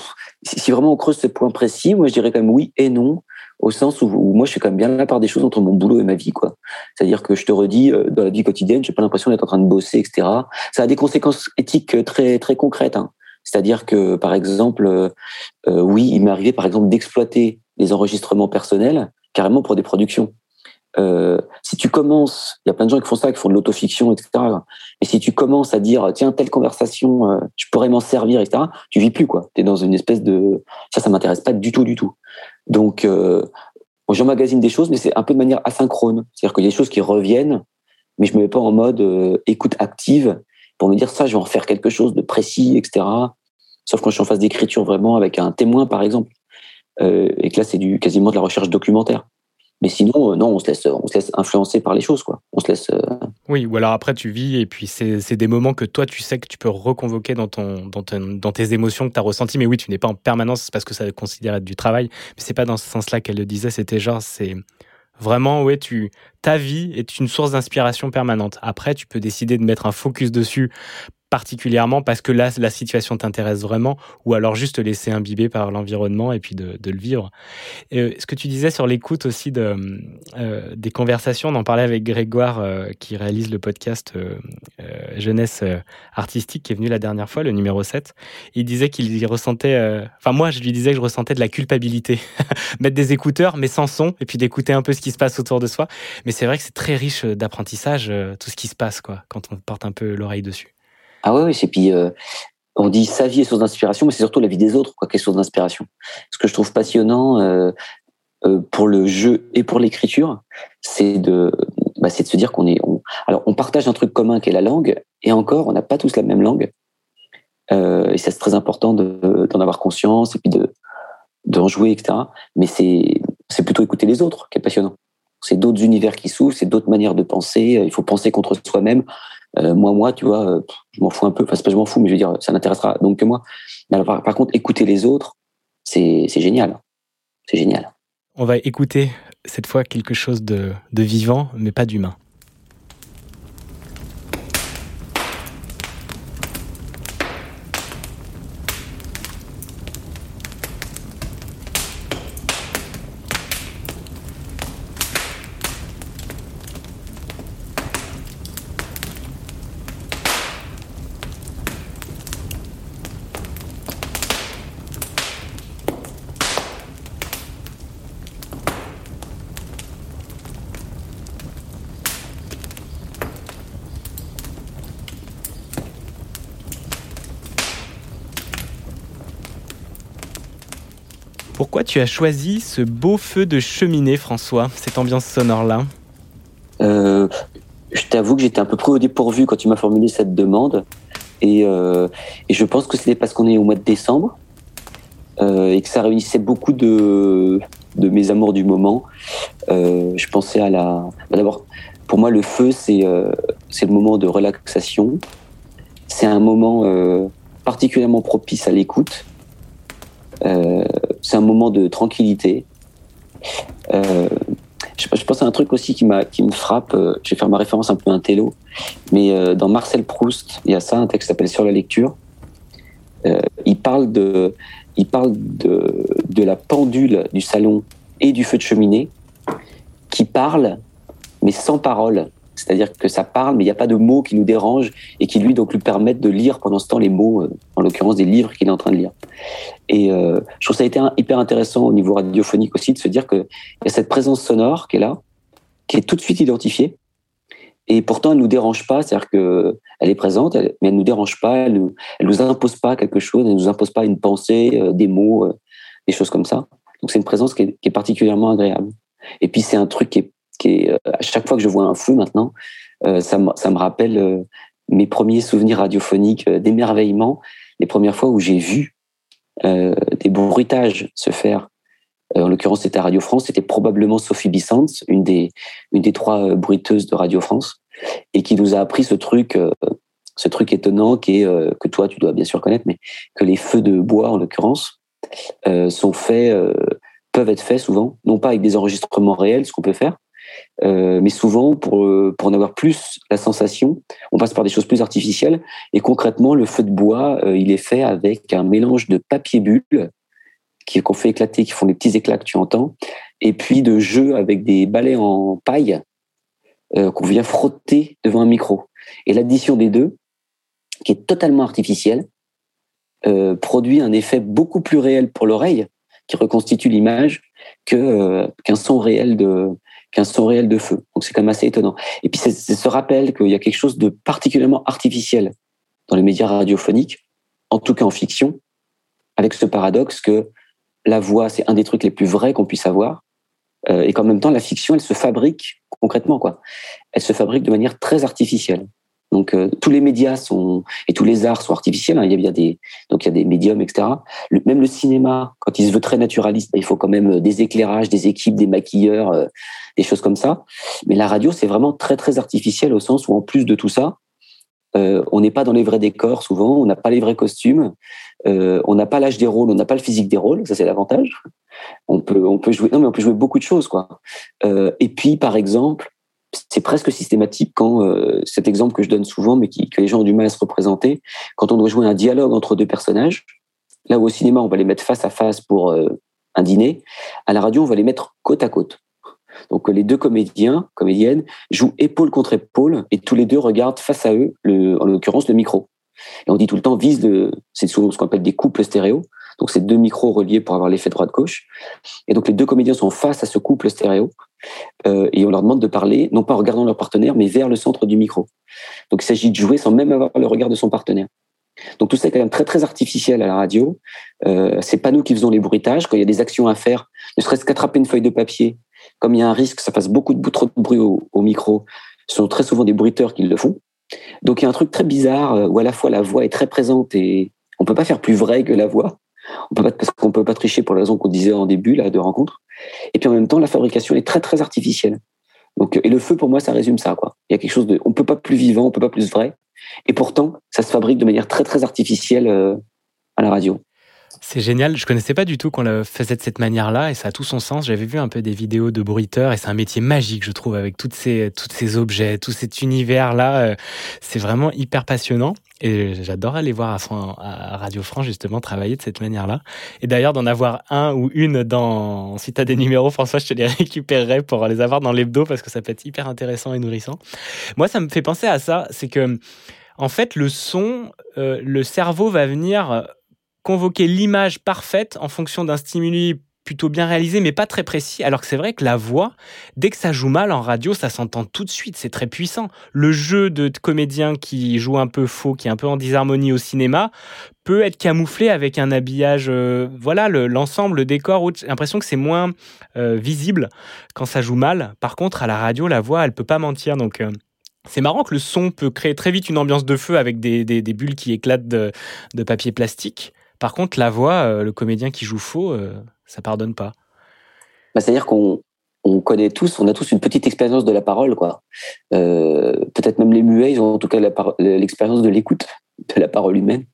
si vraiment on creuse ce point précis, moi je dirais quand même oui et non, au sens où, moi je fais quand même bien la part des choses entre mon boulot et ma vie, quoi. C'est-à-dire que je te redis, euh, dans la vie quotidienne, j'ai pas l'impression d'être en train de bosser, etc. Ça a des conséquences éthiques très très concrètes. Hein. C'est-à-dire que, par exemple, euh, euh oui, il m'est arrivé, par exemple, d'exploiter les enregistrements personnels carrément pour des productions. Euh, si tu commences, il y a plein de gens qui font ça, qui font de l'autofiction, etc. Mais si tu commences à dire, tiens, telle conversation, euh, je pourrais m'en servir, etc., tu vis plus, quoi. Tu es dans une espèce de... Ça, ça m'intéresse pas du tout, du tout. Donc, euh, j'emmagasine des choses, mais c'est un peu de manière asynchrone. C'est-à-dire qu'il y a des choses qui reviennent, mais je me mets pas en mode euh, écoute active pour me dire, ça, je vais en faire quelque chose de précis, etc. Sauf quand je suis en phase d'écriture vraiment avec un témoin, par exemple. Et que là, c'est du quasiment de la recherche documentaire. Mais sinon, euh, non, on se laisse, on se laisse influencer par les choses, quoi. On se laisse. Euh... Oui, ou alors après tu vis et puis c'est des moments que toi tu sais que tu peux reconvoquer dans ton dans, dans tes émotions que tu as ressenties. Mais oui, tu n'es pas en permanence parce que ça considère être du travail. Mais c'est pas dans ce sens-là qu'elle le disait. C'était genre c'est vraiment ouais tu ta vie est une source d'inspiration permanente. Après, tu peux décider de mettre un focus dessus particulièrement parce que là, la situation t'intéresse vraiment, ou alors juste te laisser imbiber par l'environnement et puis de, le vivre. Euh, ce que tu disais sur l'écoute aussi de, euh, des conversations, on en parlait avec Grégoire euh, qui réalise le podcast Jeunesse Artistique qui est venu la dernière fois, le numéro 7. Il disait qu'il ressentait, enfin moi je lui disais que je ressentais de la culpabilité. [LAUGHS] Mettre des écouteurs mais sans son et puis d'écouter un peu ce qui se passe autour de soi. Mais c'est vrai que c'est très riche d'apprentissage, tout ce qui se passe quoi, quand on porte un peu l'oreille dessus. Ah ouais, oui, et puis euh, on dit sa vie est source d'inspiration, mais c'est surtout la vie des autres quoi, qui est source d'inspiration. Ce que je trouve passionnant euh, euh, pour le jeu et pour l'écriture, c'est de, bah, c'est de se dire qu'on est, alors on partage un truc commun qui est la langue, et encore, on n'a pas tous la même langue, et c'est très important d'en avoir conscience et puis de d'en jouer, etc. Mais c'est c'est plutôt écouter les autres qui est passionnant. C'est d'autres univers qui s'ouvrent, c'est d'autres manières de penser. Il faut penser contre soi-même. Euh, moi, moi, tu vois, euh, je m'en fous un peu. Enfin, c'est pas je m'en fous, mais je veux dire, ça n'intéressera donc que moi. Alors, par, contre, écouter les autres, c'est génial. C'est génial. On va écouter cette fois quelque chose de, de vivant, mais pas d'humain. Pourquoi tu as choisi ce beau feu de cheminée, François, cette ambiance sonore-là euh, Je t'avoue que j'étais un peu pris au dépourvu quand tu m'as formulé cette demande. Et, euh, je pense que c'était parce qu'on est au mois de décembre euh, et que ça réunissait beaucoup de, mes amours du moment. je pensais à la. Bah, d'abord, pour moi, le feu, c'est le moment de relaxation. C'est un moment particulièrement propice à l'écoute. C'est un moment de tranquillité. Euh, je, pense à un truc aussi qui, me frappe. Euh, je vais faire ma référence un peu à un télo. Mais euh, dans Marcel Proust, il y a ça, un texte qui s'appelle Sur la lecture. il parle, de la pendule du salon et du feu de cheminée qui parle, mais sans parole. C'est-à-dire que ça parle, mais il n'y a pas de mots qui nous dérangent et qui lui donc lui permettent de lire pendant ce temps les mots, euh, en l'occurrence des livres qu'il est en train de lire. Et euh, je trouve ça a été hyper intéressant au niveau radiophonique aussi de se dire qu'il y a cette présence sonore qui est là, qui est tout de suite identifiée. Et pourtant, elle nous dérange pas, c'est-à-dire que elle est présente, mais elle nous dérange pas, elle nous, nous impose pas quelque chose, elle nous impose pas une pensée, euh, des mots, des choses comme ça. Donc c'est une présence qui est, qui est particulièrement agréable. Et puis c'est un truc qui est qui euh, à chaque fois que je vois un feu maintenant, euh, ça, me, ça me rappelle euh, mes premiers souvenirs radiophoniques d'émerveillement, les premières fois où j'ai vu des bruitages se faire. en l'occurrence, c'était à Radio France. C'était probablement Sophie Bissant, une des, une des trois bruiteuses de Radio France, et qui nous a appris ce truc, ce truc étonnant qui est, que toi, tu dois bien sûr connaître, mais que les feux de bois, en l'occurrence, sont faits, peuvent être faits souvent, non pas avec des enregistrements réels, ce qu'on peut faire, euh, mais souvent, pour, euh, pour en avoir plus la sensation, on passe par des choses plus artificielles. Et concrètement, le feu de bois, euh, il est fait avec un mélange de papier bulle qu'on fait éclater, qui font des petits éclats que tu entends, et puis de jeux avec des balais en paille qu'on vient frotter devant un micro. Et l'addition des deux, qui est totalement artificielle, produit un effet beaucoup plus réel pour l'oreille, qui reconstitue l'image, qu'un son réel de qu'un son réel de feu. Donc c'est quand même assez étonnant. Et puis c'est ce rappel qu'il y a quelque chose de particulièrement artificiel dans les médias radiophoniques, en tout cas en fiction, avec ce paradoxe que la voix, c'est un des trucs les plus vrais qu'on puisse avoir, euh, et qu'en même temps, la fiction, elle se fabrique concrètement, quoi. Elle se fabrique de manière très artificielle. Donc euh, tous les médias sont et tous les arts sont artificiels. Hein. Il y a des donc il y a des médiums, etc. même le cinéma, quand il se veut très naturaliste, il faut quand même euh, des éclairages, des équipes, des maquilleurs, euh, des choses comme ça. Mais la radio, c'est vraiment très très artificiel au sens où en plus de tout ça, on n'est pas dans les vrais décors souvent, on n'a pas les vrais costumes, on n'a pas l'âge des rôles, on n'a pas le physique des rôles. Ça c'est l'avantage. On peut on peut jouer non mais on peut jouer beaucoup de choses quoi. et puis par exemple c'est presque systématique quand euh, cet exemple que je donne souvent, mais qui, que les gens ont du mal à se représenter, quand on doit jouer un dialogue entre deux personnages. Là où au cinéma, on va les mettre face à face pour euh, un dîner, à la radio, on va les mettre côte à côte. Donc les deux comédiens, comédiennes, jouent épaule contre épaule et tous les deux regardent face à eux, le, en l'occurrence, le micro. Et on dit tout le temps vise le, c'est souvent ce qu'on appelle des couples stéréo. Donc c'est deux micros reliés pour avoir l'effet droite-gauche. Et donc les deux comédiens sont face à ce couple stéréo euh, et on leur demande de parler, non pas en regardant leur partenaire, mais vers le centre du micro. Donc il s'agit de jouer sans même avoir le regard de son partenaire. Donc tout ça est quand même très très artificiel à la radio. Euh, c'est pas nous qui faisons les bruitages. Quand il y a des actions à faire, ne serait-ce qu'attraper une feuille de papier, comme il y a un risque que ça fasse beaucoup de trop de bruit au, micro, ce sont très souvent des bruiteurs qui le font. Donc il y a un truc très bizarre euh, où à la fois la voix est très présente et on peut pas faire plus vrai que la voix. On peut pas parce qu'on peut pas tricher pour la raison qu'on disait en début là de rencontre. Et puis en même temps la fabrication est très très artificielle. Donc et le feu pour moi ça résume ça quoi. Il y a quelque chose de on peut pas plus vivant, on peut pas plus vrai. Et pourtant ça se fabrique de manière très très artificielle euh, à la radio. C'est génial. Je connaissais pas du tout qu'on le faisait de cette manière-là et ça a tout son sens. J'avais vu un peu des vidéos de bruiteurs et c'est un métier magique, je trouve, avec toutes ces, toutes ces objets, tout cet univers-là. Euh, c'est vraiment hyper passionnant et j'adore aller voir à, Radio France justement travailler de cette manière-là. Et d'ailleurs, d'en avoir un ou une dans, si tu as des numéros, François, je te les [LAUGHS] récupérerai pour les avoir dans l'hebdo parce que ça peut être hyper intéressant et nourrissant. Moi, ça me fait penser à ça. C'est que, en fait, le son, euh, le cerveau va venir convoquer l'image parfaite en fonction d'un stimuli plutôt bien réalisé, mais pas très précis. Alors que c'est vrai que la voix, dès que ça joue mal en radio, ça s'entend tout de suite. C'est très puissant. Le jeu de comédien qui joue un peu faux, qui est un peu en disharmonie au cinéma, peut être camouflé avec un habillage. Euh, voilà, l'ensemble, le, décor. J'ai l'impression que c'est moins euh, visible quand ça joue mal. Par contre, à la radio, la voix, elle peut pas mentir. Donc euh, c'est marrant que le son peut créer très vite une ambiance de feu avec des, bulles qui éclatent de papier plastique. Par contre, la voix, euh, le comédien qui joue faux, euh, ça pardonne pas. Bah, C'est-à-dire qu'on on connaît tous, on a tous une petite expérience de la parole, quoi. Euh, peut-être même les muets, ils ont en tout cas l'expérience de l'écoute de la parole humaine.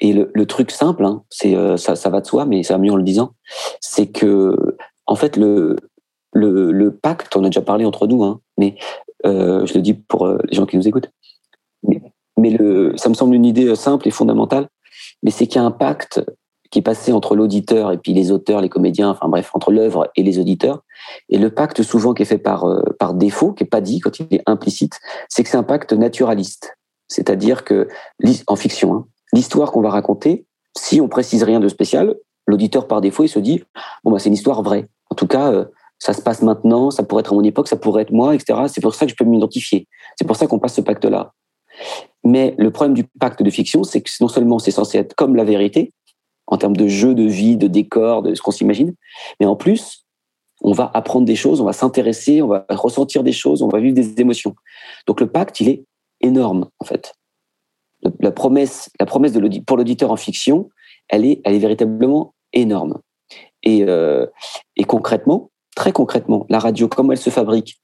Et le, truc simple, hein, c'est ça, va de soi, mais ça va mieux en le disant, c'est que en fait le, le, pacte, on a déjà parlé entre nous, hein, mais je le dis pour les gens qui nous écoutent, mais, mais le, ça me semble une idée simple et fondamentale mais c'est qu'il y a un pacte qui est passé entre l'auditeur et puis les auteurs, les comédiens, enfin bref, entre l'œuvre et les auditeurs. Et le pacte souvent qui est fait par, euh, par défaut, qui est pas dit quand il est implicite, c'est que c'est un pacte naturaliste. C'est-à-dire que, en fiction, hein, l'histoire qu'on va raconter, si on précise rien de spécial, l'auditeur par défaut, il se dit, bon, bah, c'est une histoire vraie. En tout cas, euh, ça se passe maintenant, ça pourrait être à mon époque, ça pourrait être moi, etc. C'est pour ça que je peux m'identifier. C'est pour ça qu'on passe ce pacte-là. Mais le problème du pacte de fiction, c'est que non seulement c'est censé être comme la vérité, en termes de jeu, de vie, de décor, de ce qu'on s'imagine, mais en plus, on va apprendre des choses, on va s'intéresser, on va ressentir des choses, on va vivre des émotions. Donc le pacte, il est énorme, en fait. La promesse, la promesse pour l'auditeur en fiction, elle est, elle est véritablement énorme. Et, euh, et concrètement, très concrètement, la radio, comment elle se fabrique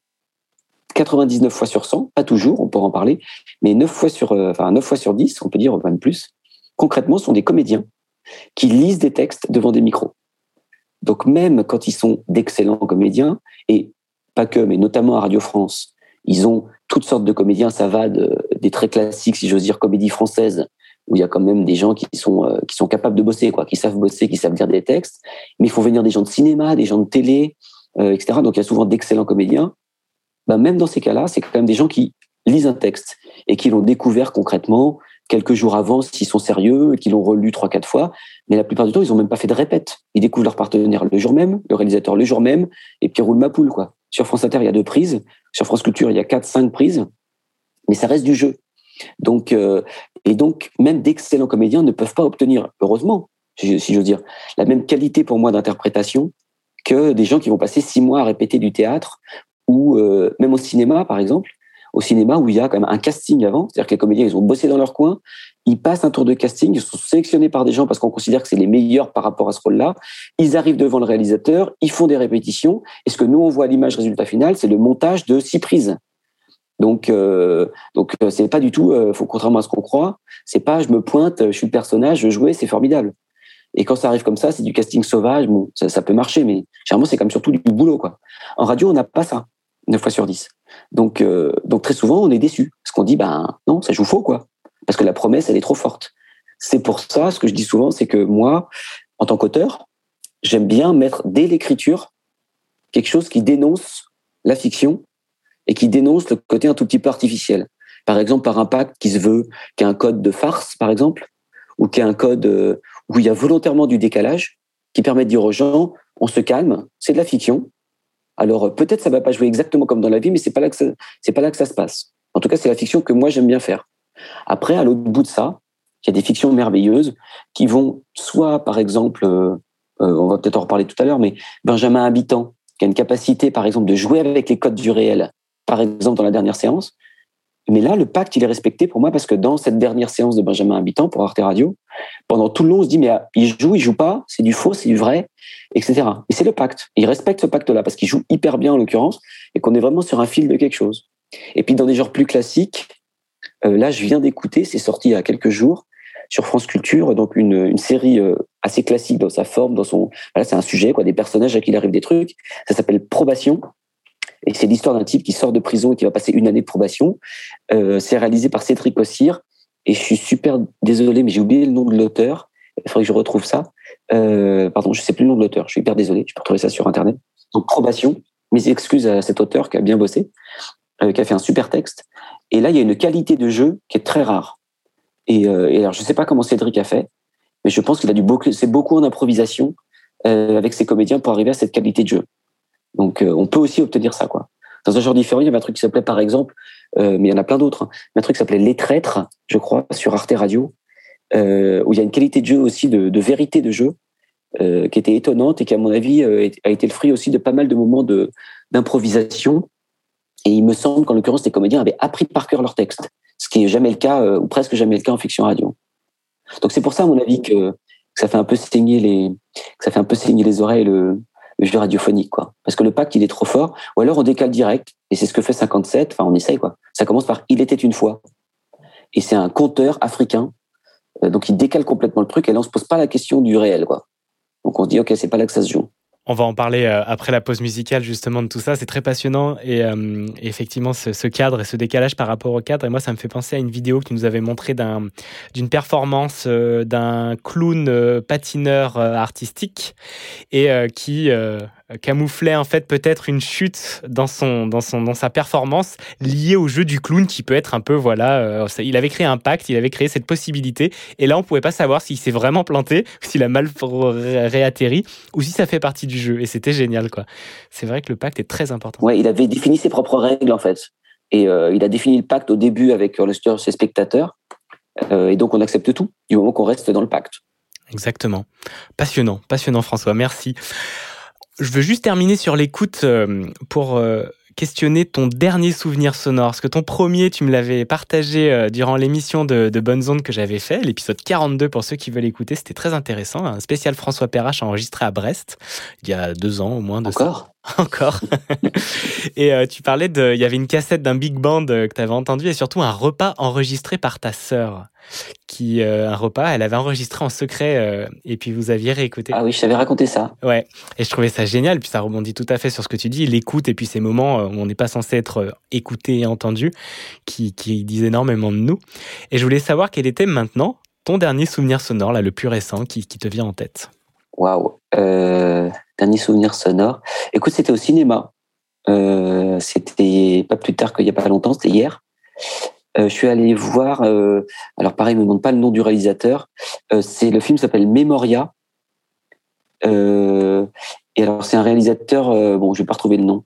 99 fois sur 100, pas toujours, on pourra en parler, mais 9 fois sur, euh, enfin 9 fois sur 10, on peut dire même plus, concrètement, sont des comédiens qui lisent des textes devant des micros. Donc même quand ils sont d'excellents comédiens, et pas que, mais notamment à Radio France, ils ont toutes sortes de comédiens, ça va des très classiques, si j'ose dire, comédie française, où il y a quand même des gens qui sont, euh, qui sont capables de bosser, quoi, qui savent bosser, qui savent dire des textes, mais il faut venir des gens de cinéma, des gens de télé, euh, etc. Donc il y a souvent d'excellents comédiens ben même dans ces cas-là, c'est quand même des gens qui lisent un texte et qui l'ont découvert concrètement quelques jours avant s'ils sont sérieux, et qui l'ont relu trois, quatre fois. Mais la plupart du temps, ils n'ont même pas fait de répète. Ils découvrent leur partenaire le jour même, le réalisateur le jour même, et puis roule ma poule, quoi. Sur France Inter, il y a deux prises. Sur France Culture, il y a quatre, cinq prises. Mais ça reste du jeu. Donc, euh, et donc, même d'excellents comédiens ne peuvent pas obtenir, heureusement, si j'ose dire, la même qualité pour moi d'interprétation que des gens qui vont passer six mois à répéter du théâtre ou euh, même au cinéma, par exemple, au cinéma où il y a quand même un casting avant, c'est-à-dire que les comédiens, ils ont bossé dans leur coin, ils passent un tour de casting, ils sont sélectionnés par des gens parce qu'on considère que c'est les meilleurs par rapport à ce rôle-là, ils arrivent devant le réalisateur, ils font des répétitions, et ce que nous, on voit à l'image résultat final, c'est le montage de six prises. Donc, euh, donc euh, c'est pas du tout, euh, faut contrairement à ce qu'on croit, c'est pas je me pointe, je suis le personnage, je jouais, c'est formidable. Et quand ça arrive comme ça, c'est du casting sauvage. Bon, ça, peut marcher, mais généralement c'est comme surtout du boulot quoi. En radio, on n'a pas ça. 9 fois sur 10. Donc, euh, donc très souvent, on est déçu. Parce qu'on dit, ben non, ça joue faux, quoi. Parce que la promesse, elle est trop forte. C'est pour ça, ce que je dis souvent, c'est que moi, en tant qu'auteur, j'aime bien mettre dès l'écriture quelque chose qui dénonce la fiction et qui dénonce le côté un tout petit peu artificiel. Par exemple, par un pacte qui se veut, qui a un code de farce, par exemple, ou qui a un code euh, où il y a volontairement du décalage, qui permet de dire aux gens, on se calme, c'est de la fiction. Alors euh, peut-être ça va pas jouer exactement comme dans la vie, mais c'est pas là que c'est pas là que ça se passe. En tout cas, c'est la fiction que moi j'aime bien faire. Après, à l'autre bout de ça, il y a des fictions merveilleuses qui vont soit, par exemple, euh, on va peut-être en reparler tout à l'heure, mais Benjamin Habitant, qui a une capacité, par exemple, de jouer avec les codes du réel, par exemple dans la dernière séance, mais là, le pacte, il est respecté pour moi parce que dans cette dernière séance de Benjamin Habitant pour Arte Radio, pendant tout le long, on se dit, mais ah, il joue, il joue pas, c'est du faux, c'est du vrai, etc. Et c'est le pacte. Il respecte ce pacte-là parce qu'il joue hyper bien en l'occurrence et qu'on est vraiment sur un fil de quelque chose. Et puis dans des genres plus classiques, euh, là, je viens d'écouter, c'est sorti il y a quelques jours sur France Culture, donc une, série euh, assez classique dans sa forme, dans son, voilà, c'est un sujet, quoi, des personnages à qui il arrive des trucs. Ça s'appelle Probation. Et c'est l'histoire d'un type qui sort de prison et qui va passer une année de probation. Euh, c'est réalisé par Cédric Ossir. Et je suis super désolé, mais j'ai oublié le nom de l'auteur. Il faudrait que je retrouve ça. Euh, pardon, je sais plus le nom de l'auteur. Je suis hyper désolé. Je peux retrouver ça sur Internet. Donc, Probation. Mes excuses à cet auteur qui a bien bossé, euh, qui a fait un super texte. Et là, il y a une qualité de jeu qui est très rare. Et, et alors, je sais pas comment Cédric a fait, mais je pense qu'il a du beaucoup, c'est beaucoup en improvisation avec ses comédiens pour arriver à cette qualité de jeu. Donc, euh, on peut aussi obtenir ça, quoi. Dans un genre différent, il y avait un truc qui s'appelait, par exemple, euh, mais il y en a plein d'autres, hein, un truc qui s'appelait Les Traîtres, je crois, sur Arte Radio, euh, où il y a une qualité de jeu aussi, de, de vérité de jeu, euh, qui était étonnante et qui, à mon avis, euh, a été le fruit aussi de pas mal de moments de d'improvisation. Et il me semble qu'en l'occurrence, les comédiens avaient appris par cœur leur texte, ce qui est jamais le cas, euh, ou presque jamais le cas en fiction radio. Donc c'est pour ça, à mon avis, que, que ça fait un peu saigner les, que ça fait un peu saigner les oreilles le, le jeu radiophonique, quoi. Parce que le pacte, il est trop fort. Ou alors on décale direct, et c'est ce que fait 57. Enfin, on essaye, quoi. Ça commence par Il était une fois. Et c'est un conteur africain. Euh, donc il décale complètement le truc, et là on se pose pas la question du réel, quoi. Donc on se dit, ok, c'est pas là que ça se joue. On va en parler euh, après la pause musicale justement de tout ça. C'est très passionnant et euh, effectivement ce, ce, cadre et ce décalage par rapport au cadre. Et moi, ça me fait penser à une vidéo que nous avais montrée d'un, d'une performance euh, d'un clown euh, patineur euh, artistique et qui camouflait en fait peut-être une chute dans son dans son dans sa performance liée au jeu du clown qui peut être un peu voilà euh, il avait créé un pacte il avait créé cette possibilité. Et là on pouvait pas savoir s'il s'est vraiment planté s'il a mal réatterri ou si ça fait partie du jeu. Et c'était génial quoi. C'est vrai que le pacte est très important. Ouais il avait défini ses propres règles en fait. Et euh, il a défini le pacte au début avec le ses spectateurs. Euh, et donc on accepte tout du moment qu'on reste dans le pacte. Exactement. Passionnant. Passionnant François. Merci je veux juste terminer sur l'écoute euh, pour euh, questionner ton dernier souvenir sonore. Parce que ton premier, tu me l'avais partagé euh, durant l'émission de, de Bonnes Ondes que j'avais fait, l'épisode 42 pour ceux qui veulent écouter. C'était très intéressant. Un spécial François Perrache enregistré à Brest il y a deux ans au moins. De Encore? [LAUGHS] Encore. et euh, tu parlais de. Il y avait une cassette d'un big band euh, que tu avais entendu et surtout un repas enregistré par ta sœur. Qui, euh, un repas, elle avait enregistré en secret euh, et puis vous aviez réécouté. Ah oui, je t'avais raconté ça. Ouais, et je trouvais ça génial. Puis ça rebondit tout à fait sur ce que tu dis, l'écoute et puis ces moments où on n'est pas censé être écouté et entendu, qui, qui disent énormément de nous. Et je voulais savoir quel était maintenant ton dernier souvenir sonore, là, le plus récent, qui, qui te vient en tête. Waouh. Euh, dernier souvenir sonore. Écoute, c'était au cinéma. Euh, c'était pas plus tard qu'il y a pas longtemps, c'était hier. Euh, je suis allé voir. Euh, alors pareil, je me demande pas le nom du réalisateur. Euh, c'est le film s'appelle Memoria. Euh, et alors c'est un réalisateur. bon, je vais pas retrouver le nom.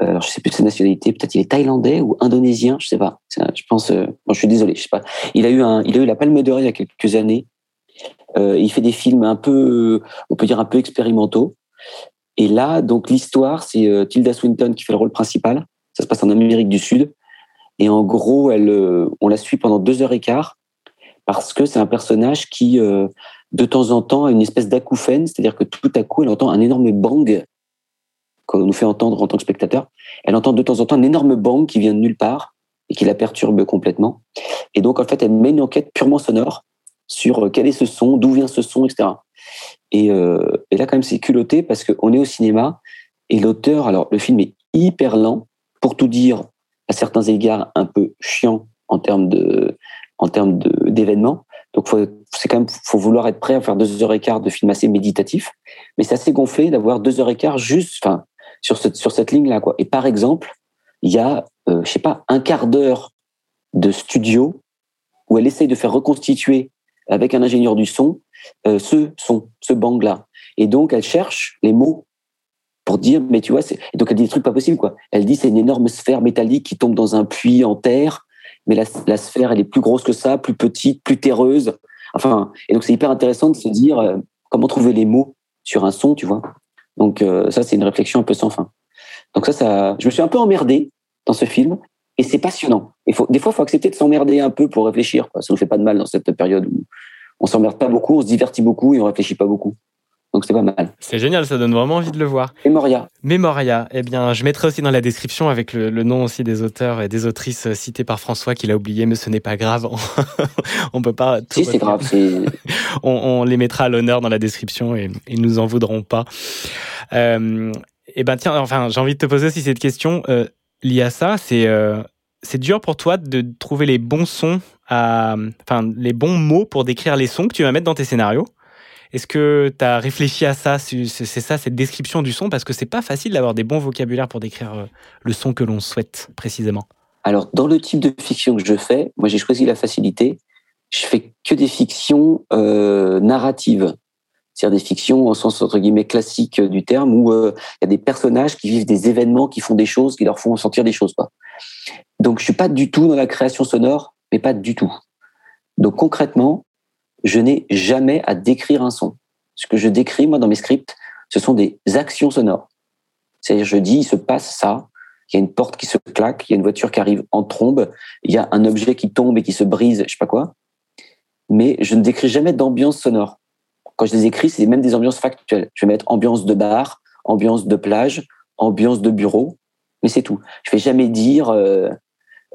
Alors je sais plus sa nationalité. Peut-être il est thaïlandais ou indonésien. Je sais pas. Je pense. bon, je suis désolé. Je sais pas. Il a eu un. Il a eu la Palme d'Or il y a quelques années. il fait des films un peu, on peut dire un peu expérimentaux. Et là, donc l'histoire, c'est Tilda Swinton qui fait le rôle principal. Ça se passe en Amérique du Sud. Et en gros, elle, euh, on la suit pendant deux heures et quart parce que c'est un personnage qui, euh, de temps en temps, a une espèce d'acouphène, c'est-à-dire que tout à coup, elle entend un énorme bang qu'on nous fait entendre en tant que spectateur. Elle entend de temps en temps un énorme bang qui vient de nulle part et qui la perturbe complètement. Et donc, en fait, elle met une enquête purement sonore sur euh, quel est ce son, d'où vient ce son, etc. Et, euh, et là, quand même, c'est culotté parce qu'on est au cinéma et l'auteur, alors le film est hyper lent, pour tout dire, à certains égards, un peu chiant en termes de, en termes d'événements. Donc, c'est quand même, faut vouloir être prêt à faire deux heures et quart de film assez méditatif. Mais c'est assez gonflé d'avoir deux heures et quart juste, enfin, sur cette, sur cette ligne-là, quoi. Et par exemple, il y a, euh, je sais pas, un quart d'heure de studio où elle essaye de faire reconstituer avec un ingénieur du son euh, ce son, ce bang-là. Et donc, elle cherche les mots pour dire, mais tu vois, c'est... Et donc elle dit des trucs pas possibles, quoi. Elle dit, c'est une énorme sphère métallique qui tombe dans un puits en terre, mais la, sphère, elle est plus grosse que ça, plus petite, plus terreuse. Enfin, et donc c'est hyper intéressant de se dire euh, comment trouver les mots sur un son, tu vois. Donc euh, ça, c'est une réflexion un peu sans fin. Donc ça, ça, je me suis un peu emmerdé dans ce film, et c'est passionnant. Faut, des fois, il faut accepter de s'emmerder un peu pour réfléchir. Quoi. Ça nous fait pas de mal dans cette période où on s'emmerde pas beaucoup, on se divertit beaucoup et on réfléchit pas beaucoup. Donc c'est pas mal. C'est génial, ça donne vraiment envie de le voir. Memoria. Memoria. Eh bien, je mettrai aussi dans la description avec le, nom aussi des auteurs et des autrices cités par François qu'il a oublié, mais ce n'est pas grave. on [LAUGHS] peut pas. si c'est grave. [LAUGHS] on, les mettra à l'honneur dans la description et ils nous en voudront pas. Euh, eh ben tiens, enfin, j'ai envie de te poser aussi cette question euh, liée à ça. C'est euh, c'est dur pour toi de trouver les bons sons, enfin les bons mots pour décrire les sons que tu vas mettre dans tes scénarios. Est-ce que tu as réfléchi à ça C'est ça, cette description du son? Parce que c'est pas facile d'avoir des bons vocabulaires pour décrire euh, le son que l'on souhaite précisément. Alors, dans le type de fiction que je fais, moi j'ai choisi la facilité. Je fais que des fictions euh, narratives. C'est-à-dire des fictions au sens entre guillemets classique du terme, où euh, il y a des personnages qui vivent des événements, qui font des choses, qui leur font sentir des choses. Quoi. Donc, je suis pas du tout dans la création sonore, mais pas du tout. Donc, concrètement, je n'ai jamais à décrire un son. Ce que je décris, moi, dans mes scripts, ce sont des actions sonores. C'est-à-dire, je dis, il se passe ça, il y a une porte qui se claque, il y a une voiture qui arrive en trombe, il y a un objet qui tombe et qui se brise, je sais pas quoi. Mais je ne décris jamais d'ambiance sonore. Quand je les écris, c'est même des ambiances factuelles. Je vais mettre ambiance de bar, ambiance de plage, ambiance de bureau, mais c'est tout. Je vais jamais dire, euh,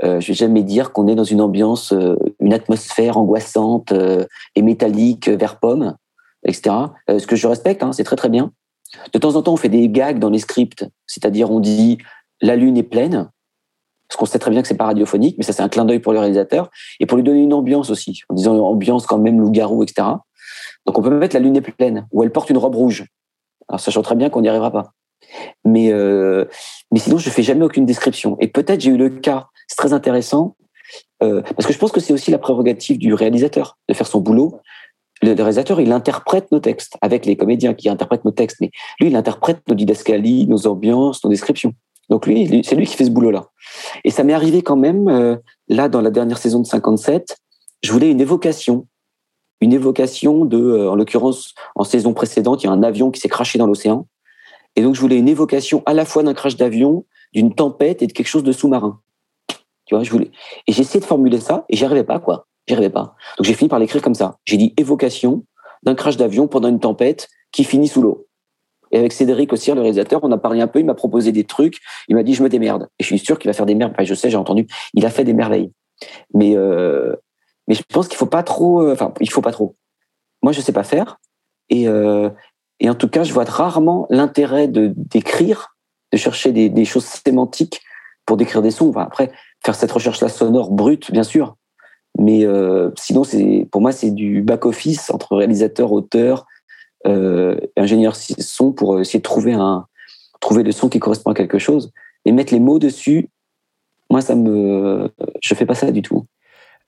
euh, je vais jamais dire qu'on est dans une ambiance, euh, une atmosphère angoissante euh, et métallique vers pomme, etc. ce que je respecte, hein, c'est très très bien. De temps en temps, on fait des gags dans les scripts, c'est-à-dire on dit la lune est pleine, parce qu'on sait très bien que c'est pas radiophonique, mais ça c'est un clin d'œil pour le réalisateur et pour lui donner une ambiance aussi, en disant ambiance quand même loup-garou, etc. Donc on peut mettre la lune est pleine ou elle porte une robe rouge, alors sachant très bien qu'on n'y arrivera pas. Mais mais sinon je fais jamais aucune description. Et peut-être j'ai eu le cas c'est très intéressant euh, parce que je pense que c'est aussi la prérogative du réalisateur de faire son boulot. Le, réalisateur, il interprète nos textes avec les comédiens qui interprètent nos textes, mais lui, il interprète nos didascalies, nos ambiances, nos descriptions. Donc lui, c'est lui qui fait ce boulot-là. Et ça m'est arrivé quand même, euh, là, dans la dernière saison de 57, je voulais une évocation. Une évocation de, euh, en l'occurrence, en saison précédente, il y a un avion qui s'est craché dans l'océan. Et donc, je voulais une évocation à la fois d'un crash d'avion, d'une tempête et de quelque chose de sous-marin. Tu vois, je voulais. Et j'ai essayé de formuler ça et j'y arrivais pas, quoi. J'y arrivais pas. Donc j'ai fini par l'écrire comme ça. J'ai dit évocation d'un crash d'avion pendant une tempête qui finit sous l'eau. Et avec Cédric aussi, le réalisateur, on a parlé un peu, il m'a proposé des trucs, il m'a dit je me démerde. Et je suis sûr qu'il va faire des merdes. Je sais, j'ai entendu, il a fait des merveilles. Mais euh, mais je pense qu'il faut pas trop. Euh, enfin, il faut pas trop. Moi, je sais pas faire. Et euh, et en tout cas, je vois rarement l'intérêt de d'écrire, de chercher des, des choses sémantiques pour décrire des sons. Enfin, après, faire cette recherche-là sonore brute, bien sûr. Mais euh, sinon, c'est pour moi, c'est du back-office entre réalisateur, auteur, euh, ingénieur son pour essayer de trouver, un, trouver le son qui correspond à quelque chose. Et mettre les mots dessus, moi, ça me. Je fais pas ça du tout.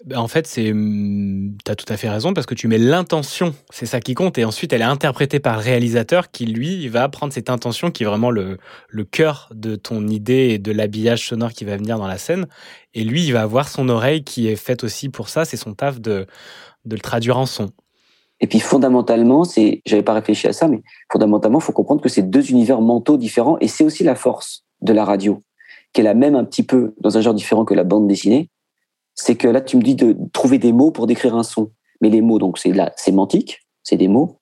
Bah, en fait, c'est, mmh, as tout à fait raison parce que tu mets l'intention, c'est ça qui compte, et ensuite elle est interprétée par le réalisateur qui lui va prendre cette intention qui est vraiment le, cœur de ton idée et de l'habillage sonore qui va venir dans la scène, et lui il va avoir son oreille qui est faite aussi pour ça, c'est son taf de, de le traduire en son. Et puis fondamentalement, c'est, j'avais pas réfléchi à ça, mais fondamentalement, il faut comprendre que c'est deux univers mentaux différents, et c'est aussi la force de la radio, qu'elle a même un petit peu dans un genre différent que la bande dessinée c'est que là, tu me dis de trouver des mots pour décrire un son. Mais les mots, donc, c'est la sémantique, c'est des mots.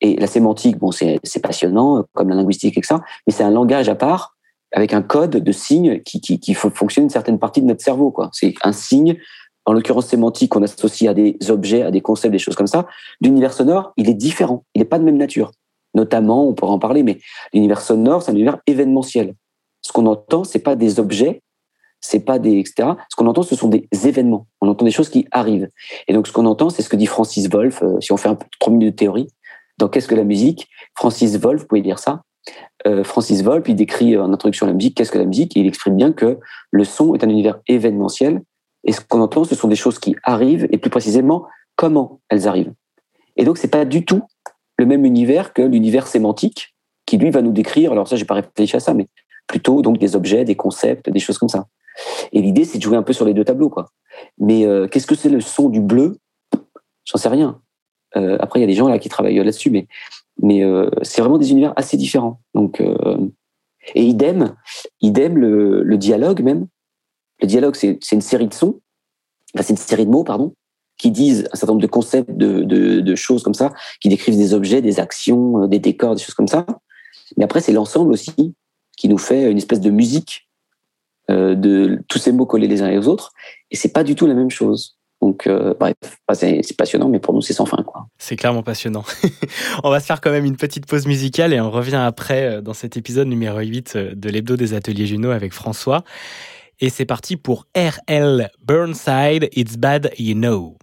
Et la sémantique, bon, c'est passionnant, comme la linguistique et ça, mais c'est un langage à part, avec un code de signes qui, qui, qui fonctionne une certaine partie de notre cerveau, quoi. C'est un signe, en l'occurrence sémantique, qu'on associe à des objets, à des concepts, des choses comme ça. L'univers sonore, il est différent. Il n'est pas de même nature. Notamment, on pourra en parler, mais l'univers sonore, c'est un univers événementiel. ce qu'on entend, c'est pas des objets, c'est pas des etc. Ce qu'on entend, ce sont des événements. On entend des choses qui arrivent. Et donc, ce qu'on entend, c'est ce que dit Francis Wolff. euh, si on fait un peu trois minutes de théorie, dans Qu'est-ce que la musique? Francis Wolff, vous pouvez lire ça. Euh, Francis Wolff, il décrit euh, en introduction à la musique Qu'est-ce que la musique? Et il exprime bien que le son est un univers événementiel. Et ce qu'on entend, ce sont des choses qui arrivent, et plus précisément, comment elles arrivent. Et donc, c'est pas du tout le même univers que l'univers sémantique, qui lui va nous décrire. Alors ça, j'ai pas réfléchi à ça, mais plutôt donc des objets, des concepts, des choses comme ça. Et l'idée, c'est de jouer un peu sur les deux tableaux, quoi. Mais euh, qu'est-ce que c'est le son du bleu? J'en sais rien. Euh, après, il y a des gens là qui travaillent là-dessus, mais mais euh, c'est vraiment des univers assez différents. Donc euh, et idem, idem le, dialogue même. Le dialogue, c'est une série de sons. C'est une série de mots, pardon, qui disent un certain nombre de concepts, de, choses comme ça, qui décrivent des objets, des actions, euh, des décors, des choses comme ça. Mais après, c'est l'ensemble aussi qui nous fait une espèce de musique euh, de tous ces mots collés les uns les autres. Et c'est pas du tout la même chose. Donc, euh, bref, c'est passionnant, mais pour nous, c'est sans fin, quoi. C'est clairement passionnant. [LAUGHS] on va se faire quand même une petite pause musicale et on revient après euh, dans cet épisode numéro 8 euh, de l'hebdo des ateliers Juno avec François. Et c'est parti pour RL Burnside, It's Bad You Know.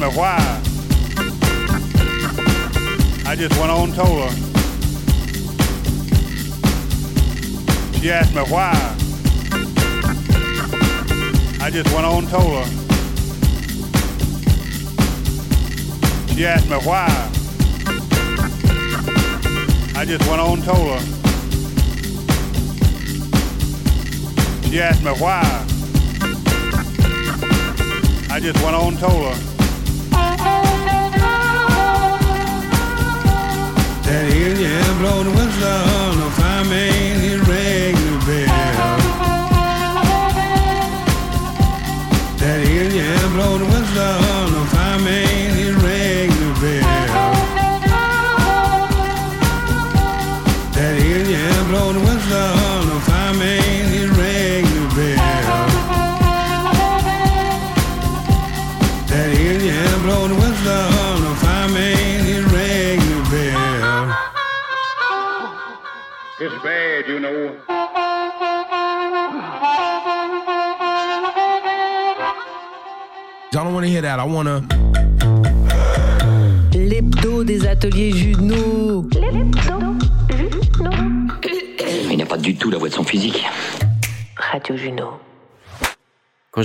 Me why. I just went on told her. She asked me why. I just went on told her. She asked me why.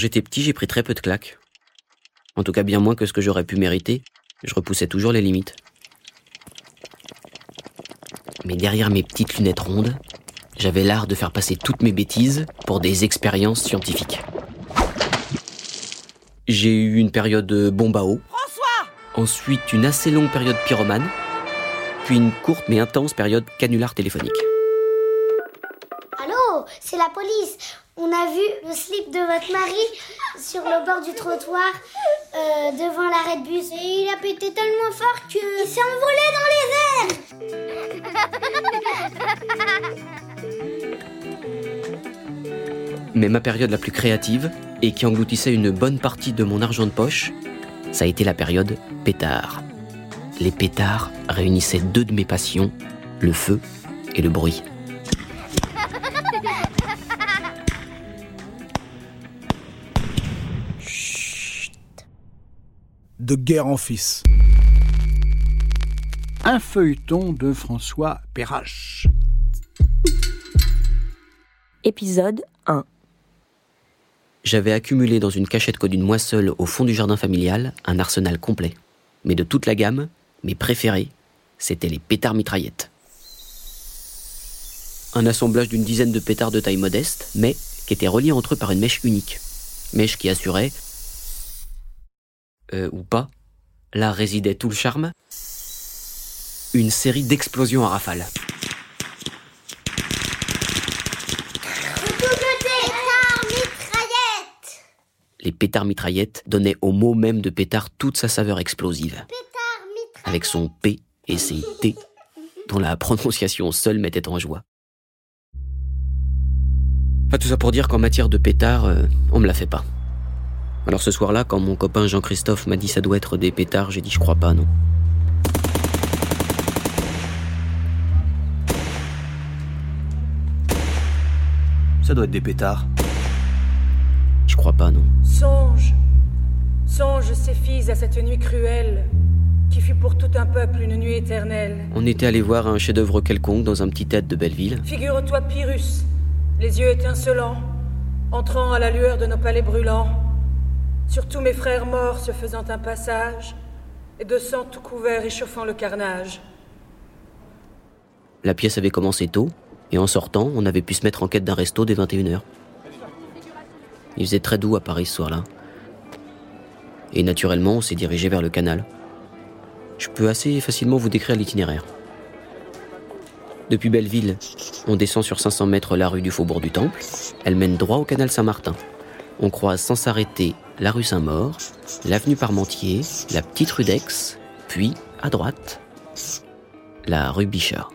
J'étais petit, j'ai pris très peu de claques. En tout cas, bien moins que ce que j'aurais pu mériter. Je repoussais toujours les limites. Mais derrière mes petites lunettes rondes, j'avais l'art de faire passer toutes mes bêtises pour des expériences scientifiques. J'ai eu une période bombe à eau. Ensuite, une assez longue période pyromane. Puis une courte mais intense période canular téléphonique. Allô, c'est la police. On a vu le slip de votre mari sur le bord du trottoir euh, devant l'arrêt de bus. Et il a pété tellement fort que... Il s'est envolé dans les airs Mais ma période la plus créative, et qui engloutissait une bonne partie de mon argent de poche, ça a été la période pétard. Les pétards réunissaient deux de mes passions, le feu et le bruit. De guerre en fils. Un feuilleton de François Perrache. Épisode 1. J'avais accumulé dans une cachette codée d'une moisseule au fond du jardin familial un arsenal complet. Mais de toute la gamme, mes préférés, c'étaient les pétards mitraillettes. Un assemblage d'une dizaine de pétards de taille modeste, mais qui étaient reliés entre eux par une mèche unique. Mèche qui assurait, euh, ou pas, là résidait tout le charme, une série d'explosions à rafale. Les pétards mitraillettes donnaient au mot même de pétard toute sa saveur explosive. Avec son P et ses T, dont la prononciation seule mettait en joie. Tout ça pour dire qu'en matière de pétard, euh, on me la fait pas. Alors ce soir-là, quand mon copain Jean-Christophe m'a dit ça doit être des pétards, j'ai dit je crois pas, non. Ça doit être des pétards. Je crois pas, non. Songe, songe ces filles à cette nuit cruelle, qui fut pour tout un peuple une nuit éternelle. On était allé voir un chef-d'œuvre quelconque dans un petit théâtre de Belleville. Figure-toi Pyrrhus, les yeux étincelants, entrant à la lueur de nos palais brûlants, sur tous mes frères morts se faisant un passage, et de sang tout couvert échauffant le carnage. La pièce avait commencé tôt, et en sortant, on avait pu se mettre en quête d'un resto dès 21h. Il faisait très doux à Paris ce soir-là. Et naturellement, on s'est dirigé vers le canal. Je peux assez facilement vous décrire l'itinéraire. Depuis Belleville, on descend sur 500 mètres la rue du Faubourg du Temple. Elle mène droit au canal Saint-Martin. On croise sans s'arrêter la rue Saint-Maur, l'avenue Parmentier, la petite rue d'Aix, puis, à droite, la rue Bichat.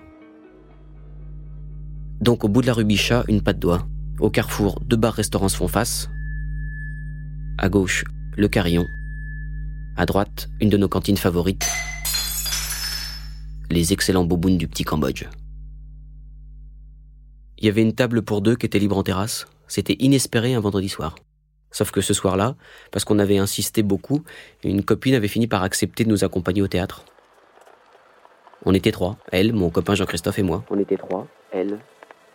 Donc au bout de la rue Bichat, une patte doigt. Au carrefour, deux bars-restaurants se font face. À gauche, le Carillon. À droite, une de nos cantines favorites. Les excellents bobounes du petit Cambodge. Il y avait une table pour deux qui était libre en terrasse. C'était inespéré un vendredi soir. Sauf que ce soir-là, parce qu'on avait insisté beaucoup, une copine avait fini par accepter de nous accompagner au théâtre. On était trois, elle, mon copain Jean-Christophe et moi. On était trois, elle,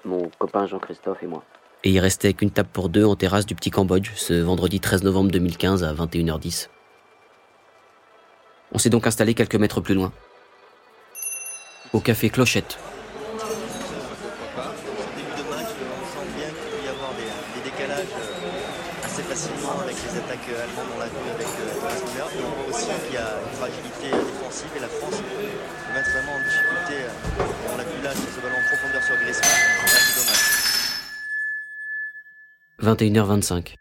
mon copain Jean-Christophe et moi. Et il restait qu'une table pour deux en terrasse du petit Cambodge ce vendredi 13 novembre 2015 à 21h10. On s'est donc installé quelques mètres plus loin. Au café Clochette. 21h25.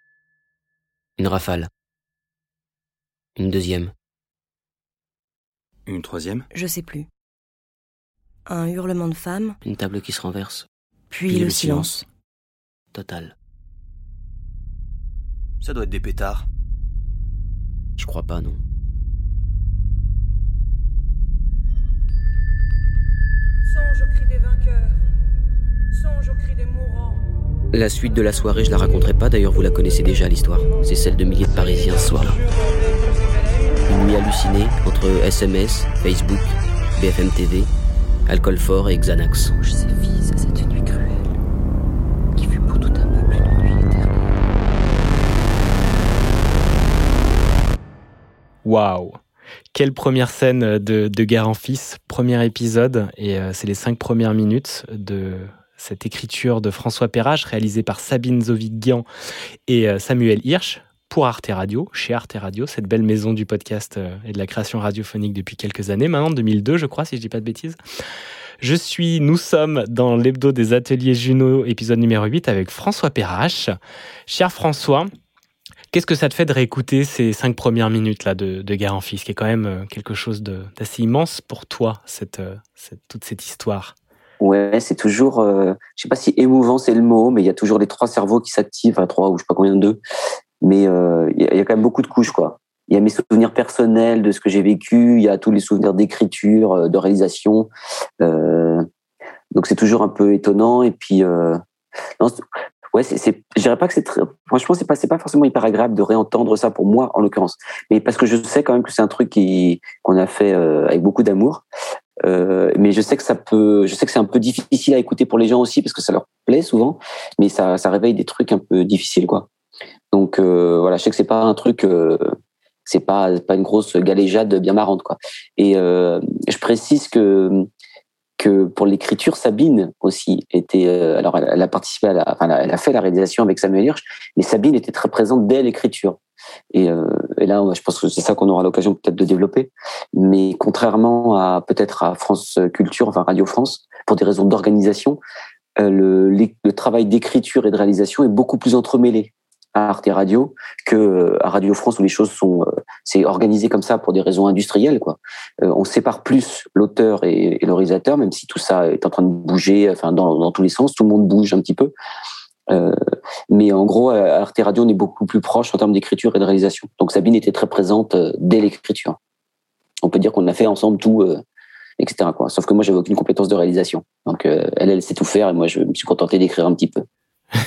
Une rafale. Une deuxième. Une troisième Je sais plus. Un hurlement de femme, Une table qui se renverse. puis, le, silence. Total. Ça doit être des pétards. Je crois pas, non. Songe au cri des vainqueurs, songe au cri des mourants. La suite de la soirée, je la raconterai pas, d'ailleurs vous la connaissez déjà l'histoire. C'est celle de milliers de Parisiens ce soir-là. Une nuit hallucinée entre SMS, Facebook, BFM TV, alcool fort et Xanax. Songe ces filles à cette nuit cruelle, qui fut pour tout un peuple une nuit éternelle. Waouh Quelle première scène de, de Guerre en Fils, premier épisode, et euh, c'est les cinq premières minutes de cette écriture de François Perrache, réalisée par Sabine Zovigian et euh, Samuel Hirsch, pour Arte Radio, chez Arte Radio, cette belle maison du podcast euh, et de la création radiophonique depuis quelques années, maintenant 2002 je crois, si je dis pas de bêtises. Je suis, nous sommes dans l'hebdo des ateliers Juno, épisode numéro 8, avec François Perrache. Cher François, Qu'est-ce que ça te fait de réécouter ces cinq premières minutes là de, Guerre en Fils, qui est quand même euh, quelque chose d'assez immense pour toi, toute cette histoire Ouais, c'est toujours, euh, je sais pas si émouvant c'est le mot, mais il y a toujours les trois cerveaux qui s'activent, enfin trois ou je sais pas combien deux, mais euh, il y, a- il y a quand même beaucoup de couches quoi. Il y a mes souvenirs personnels de ce que j'ai vécu, il y a tous les souvenirs d'écriture, euh, de réalisation, euh, donc c'est toujours un peu étonnant et puis euh, non, ouais, c'est, je dirais pas que c'est très, franchement c'est pas c'est pas forcément hyper agréable de réentendre ça pour moi en l'occurrence, mais parce que je sais quand même que c'est un truc qui qu'on a fait euh, avec beaucoup d'amour. Euh, mais je sais que ça peut, je sais que c'est un peu difficile à écouter pour les gens aussi parce que ça leur plaît souvent, mais ça, ça réveille des trucs un peu difficiles quoi. Donc euh, voilà, je sais que c'est pas un truc, euh, c'est pas pas une grosse galéjade bien marrante quoi. Et euh, je précise que que pour l'écriture, Sabine aussi était, euh, alors elle, a participé, à la, enfin, elle a fait la réalisation avec Samuel Hirsch, mais Sabine était très présente dès l'écriture. Et, euh, et là, je pense que c'est ça qu'on aura l'occasion peut-être de développer. Mais contrairement à peut-être à France Culture, enfin Radio France, pour des raisons d'organisation, euh, le, travail d'écriture et de réalisation est beaucoup plus entremêlé à Arte Radio que euh, à Radio France où les choses sont euh, c'est organisé comme ça pour des raisons industrielles on sépare plus l'auteur et, le réalisateur même si tout ça est en train de bouger enfin dans tous les sens. Tout le monde bouge un petit peu euh, mais en gros, à Arte Radio, on est beaucoup plus proche en termes d'écriture et de réalisation. Donc Sabine était très présente euh, dès l'écriture. On peut dire qu'on a fait ensemble tout, euh, etc. Sauf que moi, j'avais aucune compétence de réalisation. Donc euh, elle, elle sait tout faire et moi, je me suis contenté d'écrire un petit peu. [LAUGHS]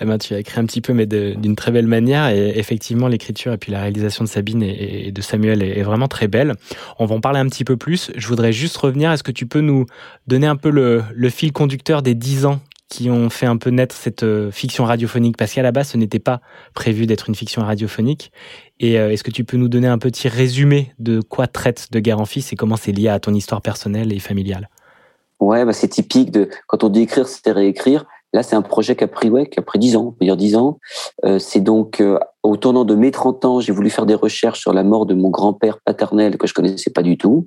Eh ben, tu as écrit un petit peu, mais d'une très belle manière. Et effectivement, l'écriture et puis la réalisation de Sabine et, de Samuel est, vraiment très belle. On va en parler un petit peu plus. Je voudrais juste revenir. Est-ce que tu peux nous donner un peu le, le fil conducteur des dix ans qui ont fait un peu naître cette euh, fiction radiophonique Parce qu'à la base, ce n'était pas prévu d'être une fiction radiophonique. Et euh, est-ce que tu peux nous donner un petit résumé de quoi traite De guerre en fils et comment c'est lié à ton histoire personnelle et familiale? Ouais, bah, c'est typique de quand on dit écrire, c'est réécrire. Là, c'est un projet qui a pris, ouais, qui a pris 10 ans, on peut dire 10 ans. Euh, c'est donc euh, au tournant de mes 30 ans, j'ai voulu faire des recherches sur la mort de mon grand-père paternel que je connaissais pas du tout.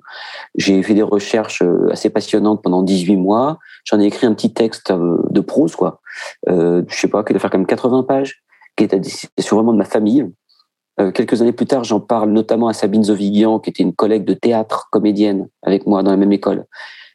J'ai fait des recherches euh, assez passionnantes pendant 18 mois. J'en ai écrit un petit texte euh, de prose, quoi. Euh, je sais pas, qui doit faire comme 80 pages, qui est à destination vraiment de ma famille. Euh, quelques années plus tard, j'en parle notamment à Sabine Zovigian, qui était une collègue de théâtre, comédienne, avec moi dans la même école.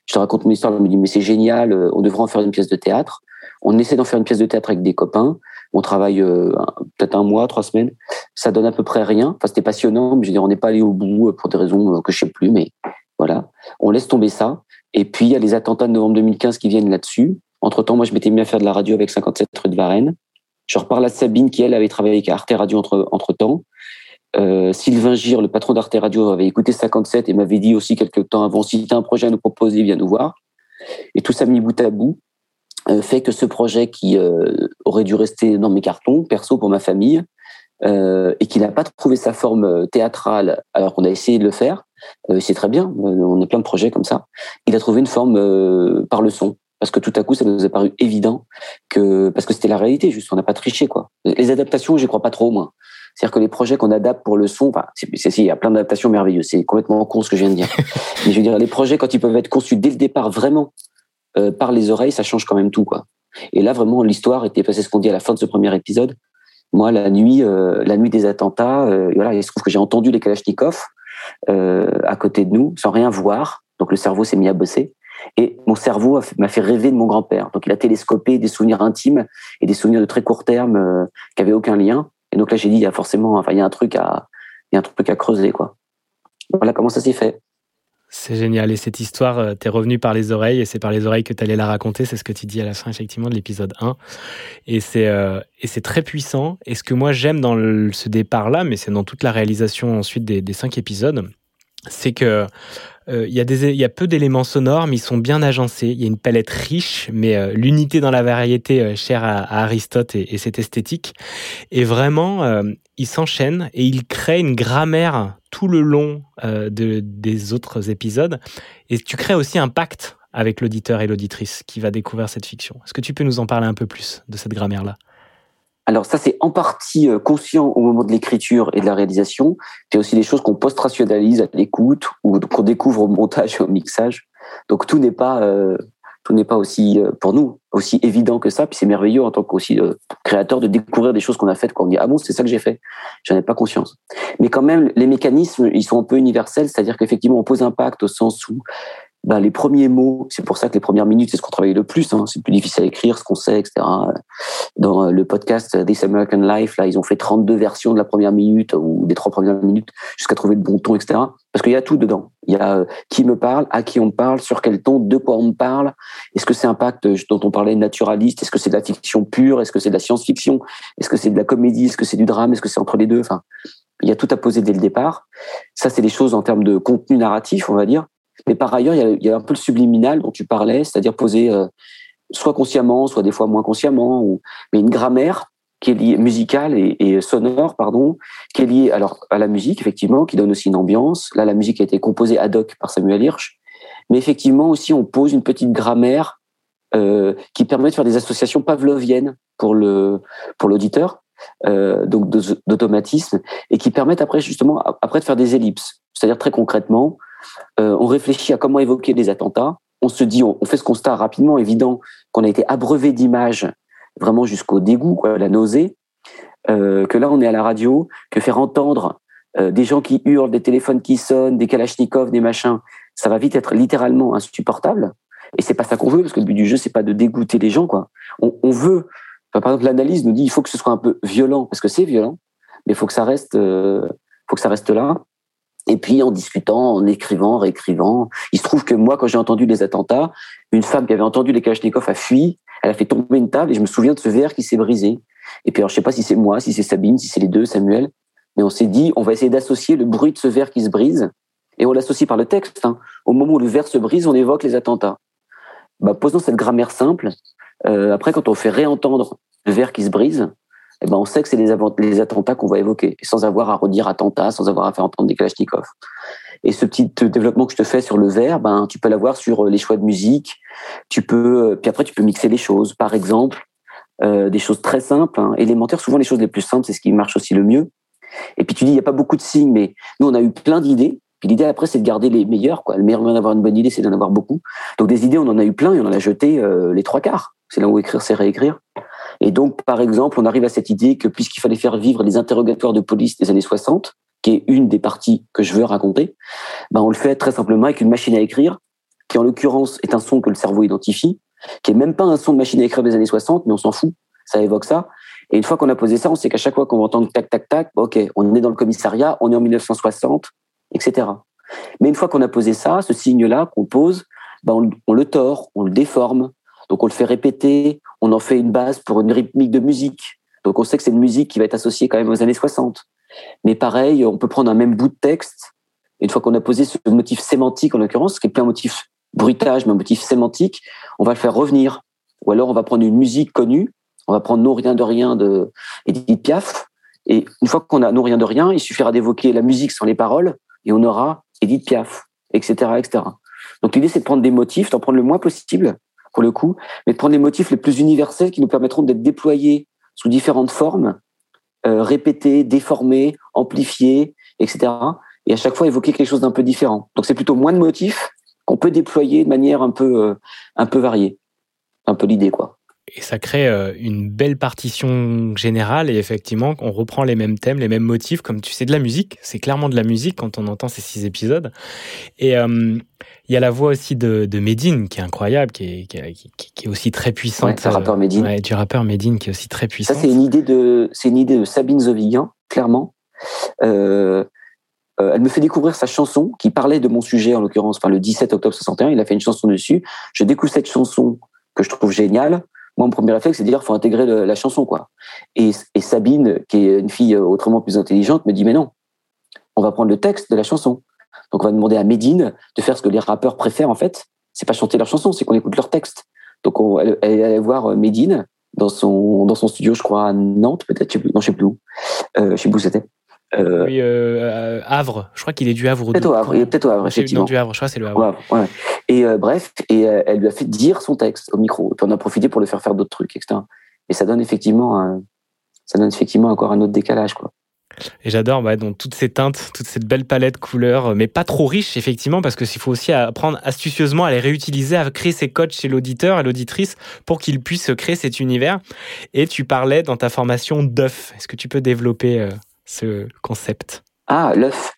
Je te raconte mon histoire, elle me dit mais c'est génial, euh, on devrait en faire une pièce de théâtre. On essaie d'en faire une pièce de théâtre avec des copains. On travaille euh, peut-être un mois, trois semaines. Ça donne à peu près rien. Enfin, c'était passionnant, mais je veux dire, on n'est pas allé au bout euh, pour des raisons euh, que je sais plus, mais voilà. On laisse tomber ça. Et puis, il y a les attentats de novembre 2015 qui viennent là-dessus. Entre-temps, moi, je m'étais mis à faire de la radio avec 57 rue de Varennes. Je reparle à Sabine, qui, elle, avait travaillé avec Arte Radio entre, entre-temps. Sylvain Gire, le patron d'Arte Radio, avait écouté 57 et m'avait dit aussi quelques temps avant, si tu as un projet à nous proposer, viens nous voir. Et tout ça mis bout à bout fait que ce projet qui euh, aurait dû rester dans mes cartons, perso pour ma famille, euh, et qui n'a pas trouvé sa forme euh, théâtrale alors qu'on a essayé de le faire, euh, c'est très bien, euh, on a plein de projets comme ça, il a trouvé une forme euh, par le son. Parce que tout à coup, ça nous a paru évident que parce que c'était la réalité, juste on n'a pas triché quoi. Les adaptations, j'y crois pas trop moi. C'est-à-dire que les projets qu'on adapte pour le son, enfin, c'est- il y a plein d'adaptations merveilleuses. C'est complètement con ce que je viens de dire. [LAUGHS] Mais je veux dire, les projets quand ils peuvent être conçus dès le départ vraiment euh, par les oreilles, ça change quand même tout quoi. Et là vraiment, l'histoire était passée ce qu'on dit à la fin de ce premier épisode. Moi, la nuit, euh, la nuit des attentats, euh, voilà, il se trouve que j'ai entendu les Kalachnikov euh, à côté de nous, sans rien voir. Donc le cerveau s'est mis à bosser. Et mon cerveau m'a fait rêver de mon grand-père. Donc il a télescopé des souvenirs intimes et des souvenirs de très court terme euh, qui avaient aucun lien. Et donc là, j'ai dit, il y a forcément, enfin, il y a un truc à, il y a un truc à creuser, quoi. Voilà comment ça s'est fait. C'est génial. Et cette histoire, euh, t'es revenu par les oreilles et c'est par les oreilles que t'allais la raconter. C'est ce que tu dis à la fin, effectivement, de l'épisode 1. Et c'est, euh, et c'est très puissant. Et ce que moi j'aime dans ce départ-là, mais c'est dans toute la réalisation ensuite des, des cinq épisodes, c'est que euh, il y a y a peu d'éléments sonores, mais ils sont bien agencés. Il y a une palette riche, mais euh, l'unité dans la variété euh, chère à, Aristote et, et cette esthétique. Et vraiment, euh, il s'enchaîne et il crée une grammaire tout le long de, des autres épisodes. Et tu crées aussi un pacte avec l'auditeur et l'auditrice qui va découvrir cette fiction. Est-ce que tu peux nous en parler un peu plus de cette grammaire-là? Alors ça, c'est en partie euh, conscient au moment de l'écriture et de la réalisation. C'est aussi des choses qu'on post-rationalise à l'écoute ou qu'on découvre au montage et au mixage. Donc tout n'est pas euh, tout n'est pas aussi euh, pour nous aussi évident que ça. Puis c'est merveilleux en tant qu'aussi euh, créateur de découvrir des choses qu'on a faites quand on dit ah bon c'est ça que j'ai fait. J'en ai pas conscience. Mais quand même les mécanismes ils sont un peu universels, c'est-à-dire qu'effectivement on pose un pacte au sens où ben, les premiers mots, c'est pour ça que les premières minutes, c'est ce qu'on travaille le plus. Hein, c'est plus difficile à écrire, ce qu'on sait, etc. Dans euh, le podcast This American Life, là, ils ont fait 32 versions de la première minute ou des trois premières minutes jusqu'à trouver le bon ton, etc. Parce qu'il y a tout dedans. Il y a euh, qui me parle, à qui on parle, sur quel ton, de quoi on me parle. Est-ce que c'est un pacte dont on parlait naturaliste? Est-ce que c'est de la fiction pure? Est-ce que c'est de la science-fiction? Est-ce que c'est de la comédie? Est-ce que c'est du drame? Est-ce que c'est entre les deux? Enfin, il y a tout à poser dès le départ. Ça, c'est des choses en termes de contenu narratif, on va dire. Mais par ailleurs, il y a, un peu le subliminal dont tu parlais, c'est-à-dire poser euh, soit consciemment, soit des fois moins consciemment, mais une grammaire qui est liée musicale et, et, sonore, pardon, qui est liée alors à la musique effectivement, qui donne aussi une ambiance. Là, la musique a été composée ad hoc par Samuel Hirsch, mais effectivement aussi on pose une petite grammaire euh, qui permet de faire des associations pavloviennes pour le pour l'auditeur, euh, donc d'automatisme, et qui permettent après justement après de faire des ellipses. C'est-à-dire très concrètement, euh, on réfléchit à comment évoquer des attentats. On se dit, on, fait ce constat rapidement, évident, qu'on a été abreuvé d'images vraiment jusqu'au dégoût, quoi, la nausée. Euh, que là, on est à la radio, que faire entendre euh, des gens qui hurlent, des téléphones qui sonnent, des kalachnikovs, des machins, ça va vite être littéralement insupportable. Et c'est pas ça qu'on veut, parce que le but du jeu, c'est pas de dégoûter les gens, quoi. On, veut, par exemple, l'analyse nous dit, il faut que ce soit un peu violent, parce que c'est violent, mais il faut que ça reste, faut que ça reste là. Et puis en discutant, en écrivant, réécrivant, il se trouve que moi, quand j'ai entendu les attentats, une femme qui avait entendu les Kalachnikov a fui, elle a fait tomber une table et je me souviens de ce verre qui s'est brisé. Et puis alors je sais pas si c'est moi, si c'est Sabine, si c'est les deux, Samuel, mais on s'est dit on va essayer d'associer le bruit de ce verre qui se brise et on l'associe par le texte. Hein. Au moment où le verre se brise, on évoque les attentats. Bah, posons cette grammaire simple. Euh, après, quand on fait réentendre le verre qui se brise, eh ben on sait que c'est les, attentats qu'on va évoquer, sans avoir à redire attentat, sans avoir à faire entendre des Kalachnikov. Et ce petit développement que je te fais sur le verre, ben tu peux l'avoir sur les choix de musique. Tu peux, puis après tu peux mixer les choses. Par exemple, euh, des choses très simples, hein, élémentaires. Souvent les choses les plus simples, c'est ce qui marche aussi le mieux. Et puis tu dis il y a pas beaucoup de signes, mais nous on a eu plein d'idées. Puis l'idée après c'est de garder les meilleures. Quoi. Le meilleur moyen d'avoir une bonne idée, c'est d'en avoir beaucoup. Donc des idées, on en a eu plein et on en a jeté euh, les trois quarts. C'est là où écrire, c'est réécrire. Et donc, par exemple, on arrive à cette idée que puisqu'il fallait faire vivre les interrogatoires de police des années 60, qui est une des parties que je veux raconter, ben on le fait très simplement avec une machine à écrire, qui en l'occurrence est un son que le cerveau identifie, qui est même pas un son de machine à écrire des années 60, mais on s'en fout, ça évoque ça. Et une fois qu'on a posé ça, on sait qu'à chaque fois qu'on va entendre tac, tac, tac, ok, on est dans le commissariat, on est en 1960, etc. Mais une fois qu'on a posé ça, ce signe-là qu'on pose, ben on, on le tord, on le déforme, donc on le fait répéter, on en fait une base pour une rythmique de musique. Donc on sait que c'est une musique qui va être associée quand même aux années 60. Mais pareil, on peut prendre un même bout de texte. Une fois qu'on a posé ce motif sémantique en l'occurrence, qui est plus un motif bruitage, mais un motif sémantique, on va le faire revenir. Ou alors on va prendre une musique connue, on va prendre Non rien de rien de Edith Piaf. Et une fois qu'on a Non rien de rien, il suffira d'évoquer la musique sans les paroles et on aura Edith Piaf, etc., etc. Donc l'idée c'est de prendre des motifs, d'en prendre le moins possible pour le coup, mais de prendre les motifs les plus universels qui nous permettront d'être déployés sous différentes formes, euh, répétés, déformés, amplifiés, etc. Et à chaque fois évoquer quelque chose d'un peu différent. Donc c'est plutôt moins de motifs qu'on peut déployer de manière un peu, euh, un peu variée. Un peu l'idée, quoi et ça crée euh, une belle partition générale et effectivement on reprend les mêmes thèmes, les mêmes motifs comme tu sais de la musique, c'est clairement de la musique quand on entend ces six épisodes et euh, il y a la voix aussi de, de Medine qui est incroyable, qui est, qui est, qui est aussi très puissante. Ouais, rappeur Medine. Ouais, du rappeur Medine qui est aussi très puissant. Ça c'est une idée de c'est une idée de Sabine Zovigan, clairement. Euh, euh, elle me fait découvrir sa chanson qui parlait de mon sujet en l'occurrence, enfin le 17 octobre 61, il a fait une chanson dessus. Je découvre cette chanson que je trouve géniale moi, mon premier réflexe, c'est de dire faut intégrer la chanson, quoi. Et, et, Sabine, qui est une fille autrement plus intelligente, me dit mais non, on va prendre le texte de la chanson. Donc on va demander à Médine de faire ce que les rappeurs préfèrent en fait. C'est pas chanter leur chanson, c'est qu'on écoute leur texte. Donc on, elle, elle allait voir Médine dans son dans son studio, je crois à Nantes, peut-être, non, je sais plus où, euh, je sais plus où c'était. Euh, oui, euh, Havre. Je crois qu'il est du Havre. Peut-être au Havre. Il est peut-être au Havre, effectivement. Non, du Havre. Je crois c'est le Havre. Ouais. Et euh, bref, et euh, elle lui a fait dire son texte au micro. Et puis on a profité pour le faire faire d'autres trucs, etc. Et ça donne effectivement, ça donne effectivement encore un autre décalage, quoi. Et j'adore bah, donc toutes ces teintes, toute cette belle palette couleurs, mais pas trop riche effectivement, parce qu'il faut aussi apprendre astucieusement à les réutiliser, à créer ces codes chez l'auditeur et l'auditrice pour qu'il puisse créer cet univers. Et tu parlais dans ta formation d'œuf. Est-ce que tu peux développer ce concept Ah, l'œuf.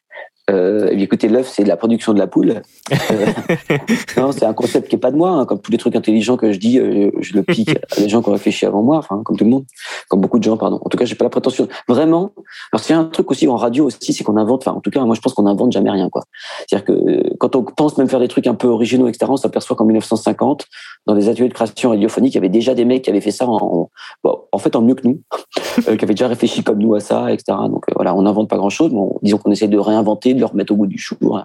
Euh, eh bien, écoutez, l'œuf, c'est de la production de la poule. [LAUGHS] Euh, non, c'est un concept qui est pas de moi. hein. Comme tous les trucs intelligents que je dis, euh, je le pique à des gens qui ont réfléchi avant moi, enfin, comme tout le monde, comme beaucoup de gens, pardon. En tout cas, j'ai pas la prétention. Vraiment. Alors, c'est un truc aussi en radio aussi, c'est qu'on invente. Enfin, en tout cas, moi, je pense qu'on invente jamais rien, quoi. C'est-à-dire que quand on pense même faire des trucs un peu originaux, etc., on s'aperçoit qu'en 1950, dans les ateliers de création radiophonique, il y avait déjà des mecs qui avaient fait ça en, bon, en fait, en mieux que nous, [LAUGHS] qui avaient déjà réfléchi comme nous à ça, etc. Donc voilà, on n'invente pas grand-chose, mais on- disons qu'on essaie de réinventer, de le remettre au goût du jour,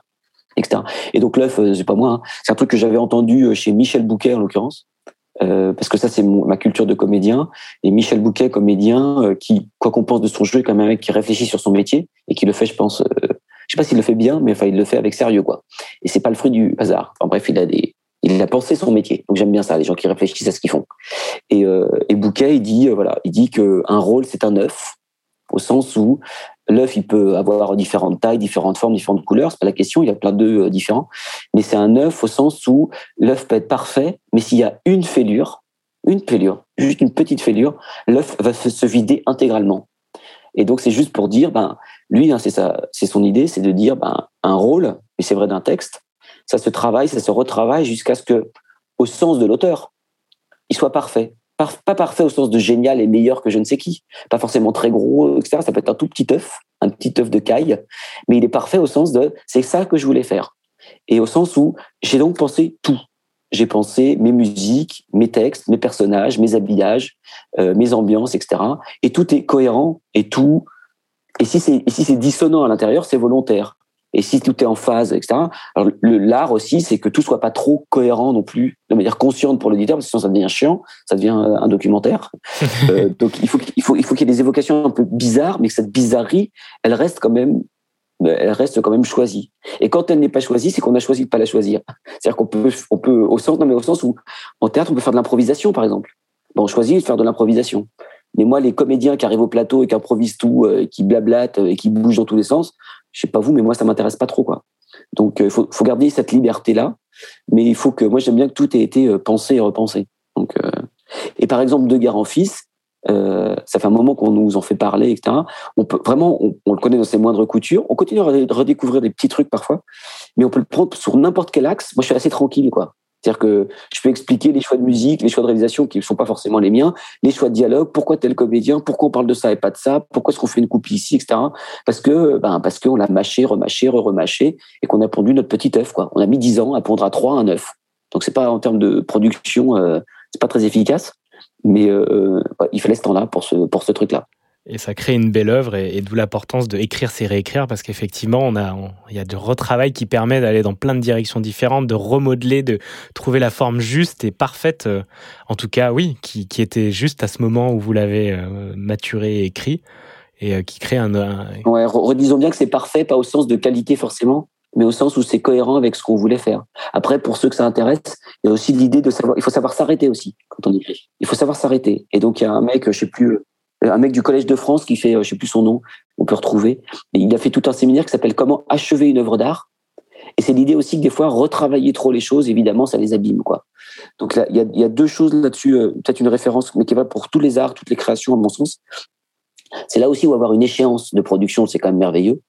etc. Et donc l'œuf, euh, c'est pas moi, hein. c'est un truc que j'avais entendu euh, chez Michel Bouquet en l'occurrence, euh, parce que ça c'est ma culture de comédien. Et Michel Bouquet, comédien, qui, quoi qu'on pense de son jeu, est quand même un mec qui réfléchit sur son métier et qui le fait, je pense, euh, je sais pas s'il le fait bien, mais enfin il le fait avec sérieux, quoi. Et c'est pas le fruit du hasard. En bref, il a il a pensé son métier. Donc j'aime bien ça, les gens qui réfléchissent à ce qu'ils font. Et, et Bouquet, il dit, voilà, il dit que un rôle c'est un œuf, au sens où l'œuf il peut avoir différentes tailles, différentes formes, différentes couleurs. C'est pas la question, il y a plein d'œufs euh, différents. Mais c'est un œuf au sens où l'œuf peut être parfait, mais s'il y a une fêlure, une fêlure, juste une petite fêlure, l'œuf va se vider intégralement. Et donc c'est juste pour dire, ben lui, hein, c'est ça, c'est son idée, c'est de dire, ben un rôle, et c'est vrai d'un texte, ça se travaille, ça se retravaille jusqu'à ce que, au sens de l'auteur, il soit parfait. Pas parfait au sens de génial et meilleur que je ne sais qui, pas forcément très gros, etc. Ça peut être un tout petit œuf, un petit œuf de caille, mais il est parfait au sens de c'est ça que je voulais faire. Et au sens où j'ai donc pensé tout. J'ai pensé mes musiques, mes textes, mes personnages, mes habillages, euh, mes ambiances, etc. Et tout est cohérent et tout. Et si c'est si c'est dissonant à l'intérieur, c'est volontaire. Et si tout est en phase, etc. Alors l'art aussi, c'est que tout soit pas trop cohérent non plus, de manière consciente pour l'auditeur, parce que sinon ça devient chiant, ça devient euh, un documentaire. [LAUGHS] Euh, donc il faut qu'il il faut il faut qu'il y ait des évocations un peu bizarres, mais que cette bizarrerie, elle reste quand même euh, elle reste quand même choisie. Et quand elle n'est pas choisie, c'est qu'on a choisi de pas la choisir. C'est-à-dire qu'on peut, on peut, au sens, non mais au sens où, en théâtre, on peut faire de l'improvisation, par exemple. Bon, on choisit de faire de l'improvisation. Mais moi, les comédiens qui arrivent au plateau et qui improvisent tout, euh, qui blablatent euh, et qui bougent dans tous les sens, je sais pas vous, mais moi, ça m'intéresse pas trop, quoi. Donc, il faut, faut garder cette liberté-là. Mais il faut que, moi, j'aime bien que tout ait été euh, pensé et repensé. Donc, euh, et par exemple, De Guerre en Fils, euh, ça fait un moment qu'on nous en fait parler, etc. On peut vraiment, on, le connaît dans ses moindres coutures. On continue à re- redécouvrir des petits trucs parfois, mais on peut le prendre sur n'importe quel axe. Moi, je suis assez tranquille, quoi. C'est-à-dire que je peux expliquer les choix de musique, les choix de réalisation qui ne sont pas forcément les miens, les choix de dialogue, pourquoi tel comédien, pourquoi on parle de ça et pas de ça, pourquoi est-ce qu'on fait une coupe ici, etc. Parce que, ben, parce qu'on l'a mâché, remâché, re-remâché et qu'on a pondu notre petit œuf, quoi. On a mis 10 ans à pondre à 3 un œuf. Donc c'est pas en termes de production, euh, c'est pas très efficace, mais euh, il fallait ce temps-là pour ce, pour ce truc-là. Et ça crée une belle œuvre, et, d'où l'importance de écrire, c'est réécrire, parce qu'effectivement, on a, il y a du retravail qui permet d'aller dans plein de directions différentes, de remodeler, de trouver la forme juste et parfaite, euh, en tout cas, oui, qui, qui était juste à ce moment où vous l'avez euh, maturé et écrit, et euh, qui crée un, un- Ouais, re- redisons bien que c'est parfait, pas au sens de qualité forcément, mais au sens où c'est cohérent avec ce qu'on voulait faire. Après, pour ceux que ça intéresse, il y a aussi l'idée de savoir, il faut savoir s'arrêter aussi quand on écrit. Il faut savoir s'arrêter. Et donc, il y a un mec, je sais plus, un mec du Collège de France qui fait, euh, je sais plus son nom, on peut retrouver. Et il a fait tout un séminaire qui s'appelle Comment achever une œuvre d'art. Et c'est l'idée aussi que des fois, retravailler trop les choses, évidemment, ça les abîme, quoi. Donc il y a, deux choses là-dessus, euh, peut-être une référence, mais qui va pour tous les arts, toutes les créations, à mon sens. C'est là aussi où avoir une échéance de production, c'est quand même merveilleux.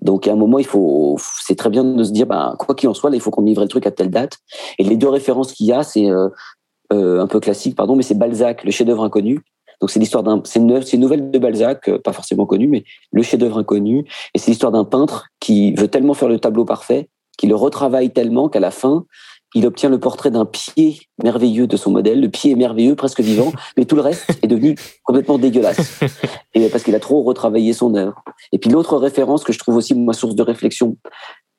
Donc à un moment, il faut, c'est très bien de se dire, ben, quoi qu'il en soit, là, il faut qu'on livre le truc à telle date. Et les deux références qu'il y a, c'est euh, euh, un peu classique, pardon, mais c'est Balzac, le chef-d'œuvre inconnu. Donc c'est l'histoire d'un, c'est une, une nouvelle de Balzac, euh, pas forcément connue, mais le chef-d'œuvre inconnu. Et c'est l'histoire d'un peintre qui veut tellement faire le tableau parfait, qu'il le retravaille tellement qu'à la fin, il obtient le portrait d'un pied merveilleux de son modèle. Le pied est merveilleux, presque vivant, mais tout le reste est devenu complètement dégueulasse. Et parce qu'il a trop retravaillé son œuvre. Et puis l'autre référence que je trouve aussi ma source de réflexion,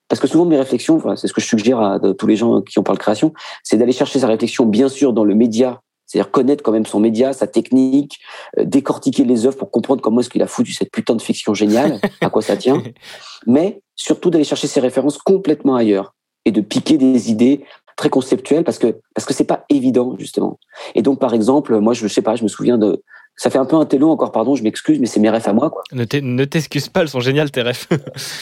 parce que souvent mes réflexions, c'est ce que je suggère à tous les gens qui en parlent création, c'est d'aller chercher sa réflexion bien sûr dans le média, c'est-à-dire connaître quand même son média, sa technique, euh, décortiquer les œuvres pour comprendre comment est-ce qu'il a foutu cette putain de fiction géniale, [LAUGHS] à quoi ça tient, mais surtout d'aller chercher ses références complètement ailleurs et de piquer des idées très conceptuelles parce que parce que c'est pas évident justement. Et donc par exemple, moi je sais pas, je me souviens de ça fait un peu un télo encore pardon, je m'excuse mais c'est mes refs à moi quoi. Ne t'excuse pas, elles sont géniales tes refs.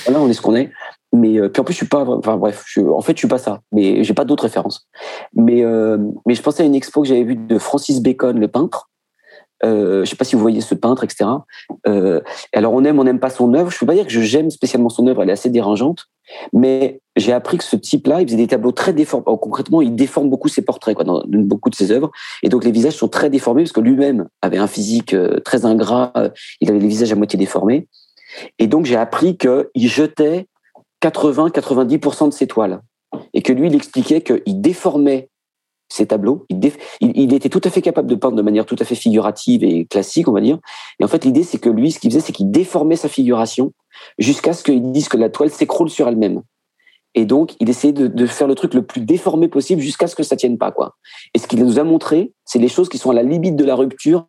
Voilà, on est ce qu'on est. Mais euh, puis en plus, je suis pas. Enfin bref, en fait, je suis pas ça. Mais j'ai pas d'autres références. Mais euh, mais je pensais à une expo que j'avais vue de Francis Bacon, le peintre, Euh, je sais pas si vous voyez ce peintre, etc. Euh, alors on aime, on n'aime pas son œuvre. Je peux pas dire que j'aime spécialement son œuvre. Elle est assez dérangeante, mais j'ai appris que ce type-là, il faisait des tableaux très déformés. Oh, concrètement, il déforme beaucoup ses portraits, quoi, dans, beaucoup de ses œuvres. Et donc les visages sont très déformés parce que lui-même avait un physique très ingrat. il avait les visages à moitié déformés. Et donc j'ai appris qu'il jetait 80-90% de ses toiles. Et que lui, il expliquait qu'il déformait ses tableaux. Il, était tout à fait capable de peindre de manière tout à fait figurative et classique, on va dire. Et en fait, l'idée, c'est que lui, ce qu'il faisait, c'est qu'il déformait sa figuration jusqu'à ce qu'il dise que la toile s'écroule sur elle-même. Et donc, il essayait de, de faire le truc le plus déformé possible jusqu'à ce que ça tienne pas, quoi. Et ce qu'il nous a montré, c'est les choses qui sont à la limite de la rupture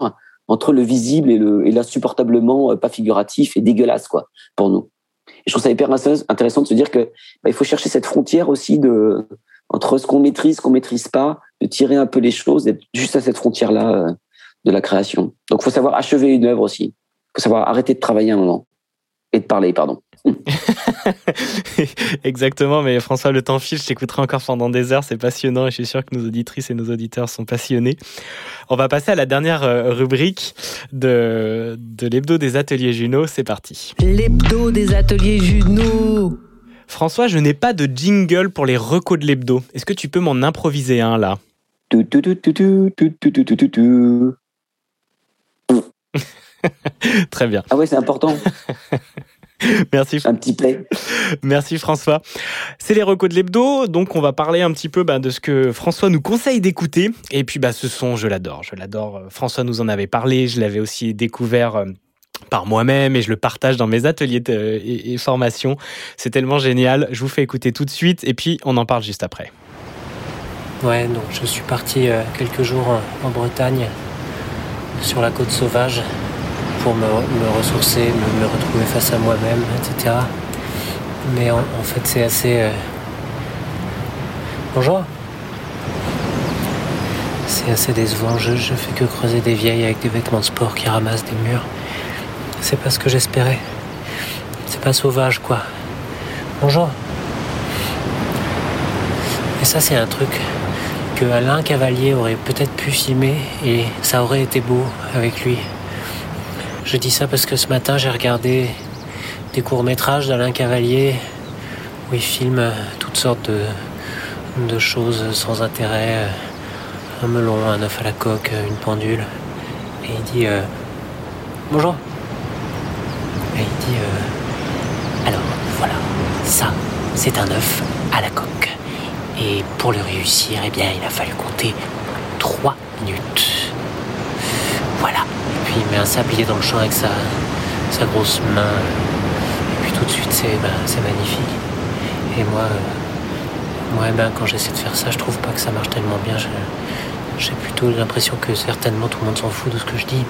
entre le visible et le et l'insupportablement euh, pas figuratif et dégueulasse, quoi, pour nous. Je trouve ça hyper intéressant de se dire que bah, il faut chercher cette frontière aussi de entre ce qu'on maîtrise, ce qu'on maîtrise pas, de tirer un peu les choses, d'être juste à cette frontière-là euh, de la création. Donc, faut savoir achever une œuvre aussi. faut savoir arrêter de travailler un moment et de parler, pardon. [LAUGHS] Exactement, mais François, le temps file, je t'écouterai encore pendant des heures, c'est passionnant et je suis sûr que nos auditrices et nos auditeurs sont passionnés. On va passer à la dernière euh, rubrique de, de l'hebdo des ateliers Juno, c'est parti. L'hebdo des ateliers Juno. François, je n'ai pas de jingle pour les recos de l'hebdo. Est-ce que tu peux m'en improviser un là? [LAUGHS] Très bien. Ah oui, c'est important. [LAUGHS] Merci. Un petit play. Merci François. C'est les recos de l'hebdo, donc on va parler un petit peu bah, de ce que François nous conseille d'écouter. Et puis bah, ce son, je l'adore, je l'adore. Euh, François nous en avait parlé, je l'avais aussi découvert euh, par moi-même et je le partage dans mes ateliers euh, et, et formations. C'est tellement génial. Je vous fais écouter tout de suite et puis on en parle juste après. Ouais, donc je suis parti quelques jours en Bretagne sur la côte sauvage pour me, ressourcer, me, retrouver face à moi-même, etc. Mais en, fait, c'est assez. euh, Bonjour. C'est assez décevant. Je, je fais que creuser des vieilles avec des vêtements de sport qui ramassent des murs. C'est pas ce que j'espérais. C'est pas sauvage, quoi. Bonjour. Et ça, c'est un truc que Alain Cavalier aurait peut-être pu filmer et ça aurait été beau avec lui. Je dis ça parce que ce matin, j'ai regardé des courts-métrages d'Alain Cavalier où il filme euh, toutes sortes de, choses sans intérêt. euh, Un melon, un œuf à la coque, euh, une pendule. Et il dit Bonjour. Et il dit Alors, voilà, ça, c'est un œuf à la coque. Et pour le réussir, eh bien, il a fallu compter 3 minutes. Voilà. Puis il met un sablier dans le champ avec sa, sa grosse main. Et puis tout de suite, c'est ben, c'est magnifique. Et moi, euh, moi ben, quand j'essaie de faire ça, je trouve pas que ça marche tellement bien. J'ai plutôt l'impression que certainement tout le monde s'en fout de ce que je dis.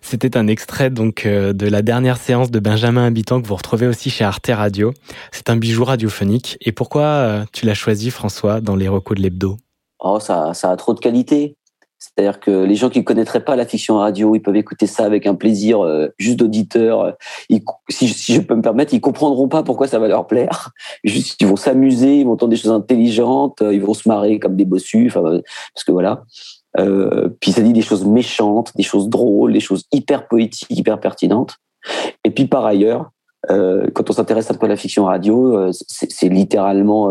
C'était un extrait donc euh, de la dernière séance de Benjamin Habitant que vous retrouvez aussi chez Arte Radio. C'est un bijou radiophonique. Et pourquoi euh, tu l'as choisi, François, dans les recos de l'hebdo? Oh, ça, ça a trop de qualité. C'est-à-dire que les gens qui ne connaîtraient pas la fiction radio, ils peuvent écouter ça avec un plaisir euh, juste d'auditeur. Si, je peux me permettre, ils comprendront pas pourquoi ça va leur plaire. [LAUGHS] Ils vont s'amuser, ils vont entendre des choses intelligentes, euh, ils vont se marrer comme des bossus. Euh, parce que voilà. Puis ça dit des choses méchantes, des choses drôles, des choses hyper poétiques, hyper pertinentes. Et puis par ailleurs, quand on s'intéresse un peu à la fiction radio, c'est littéralement,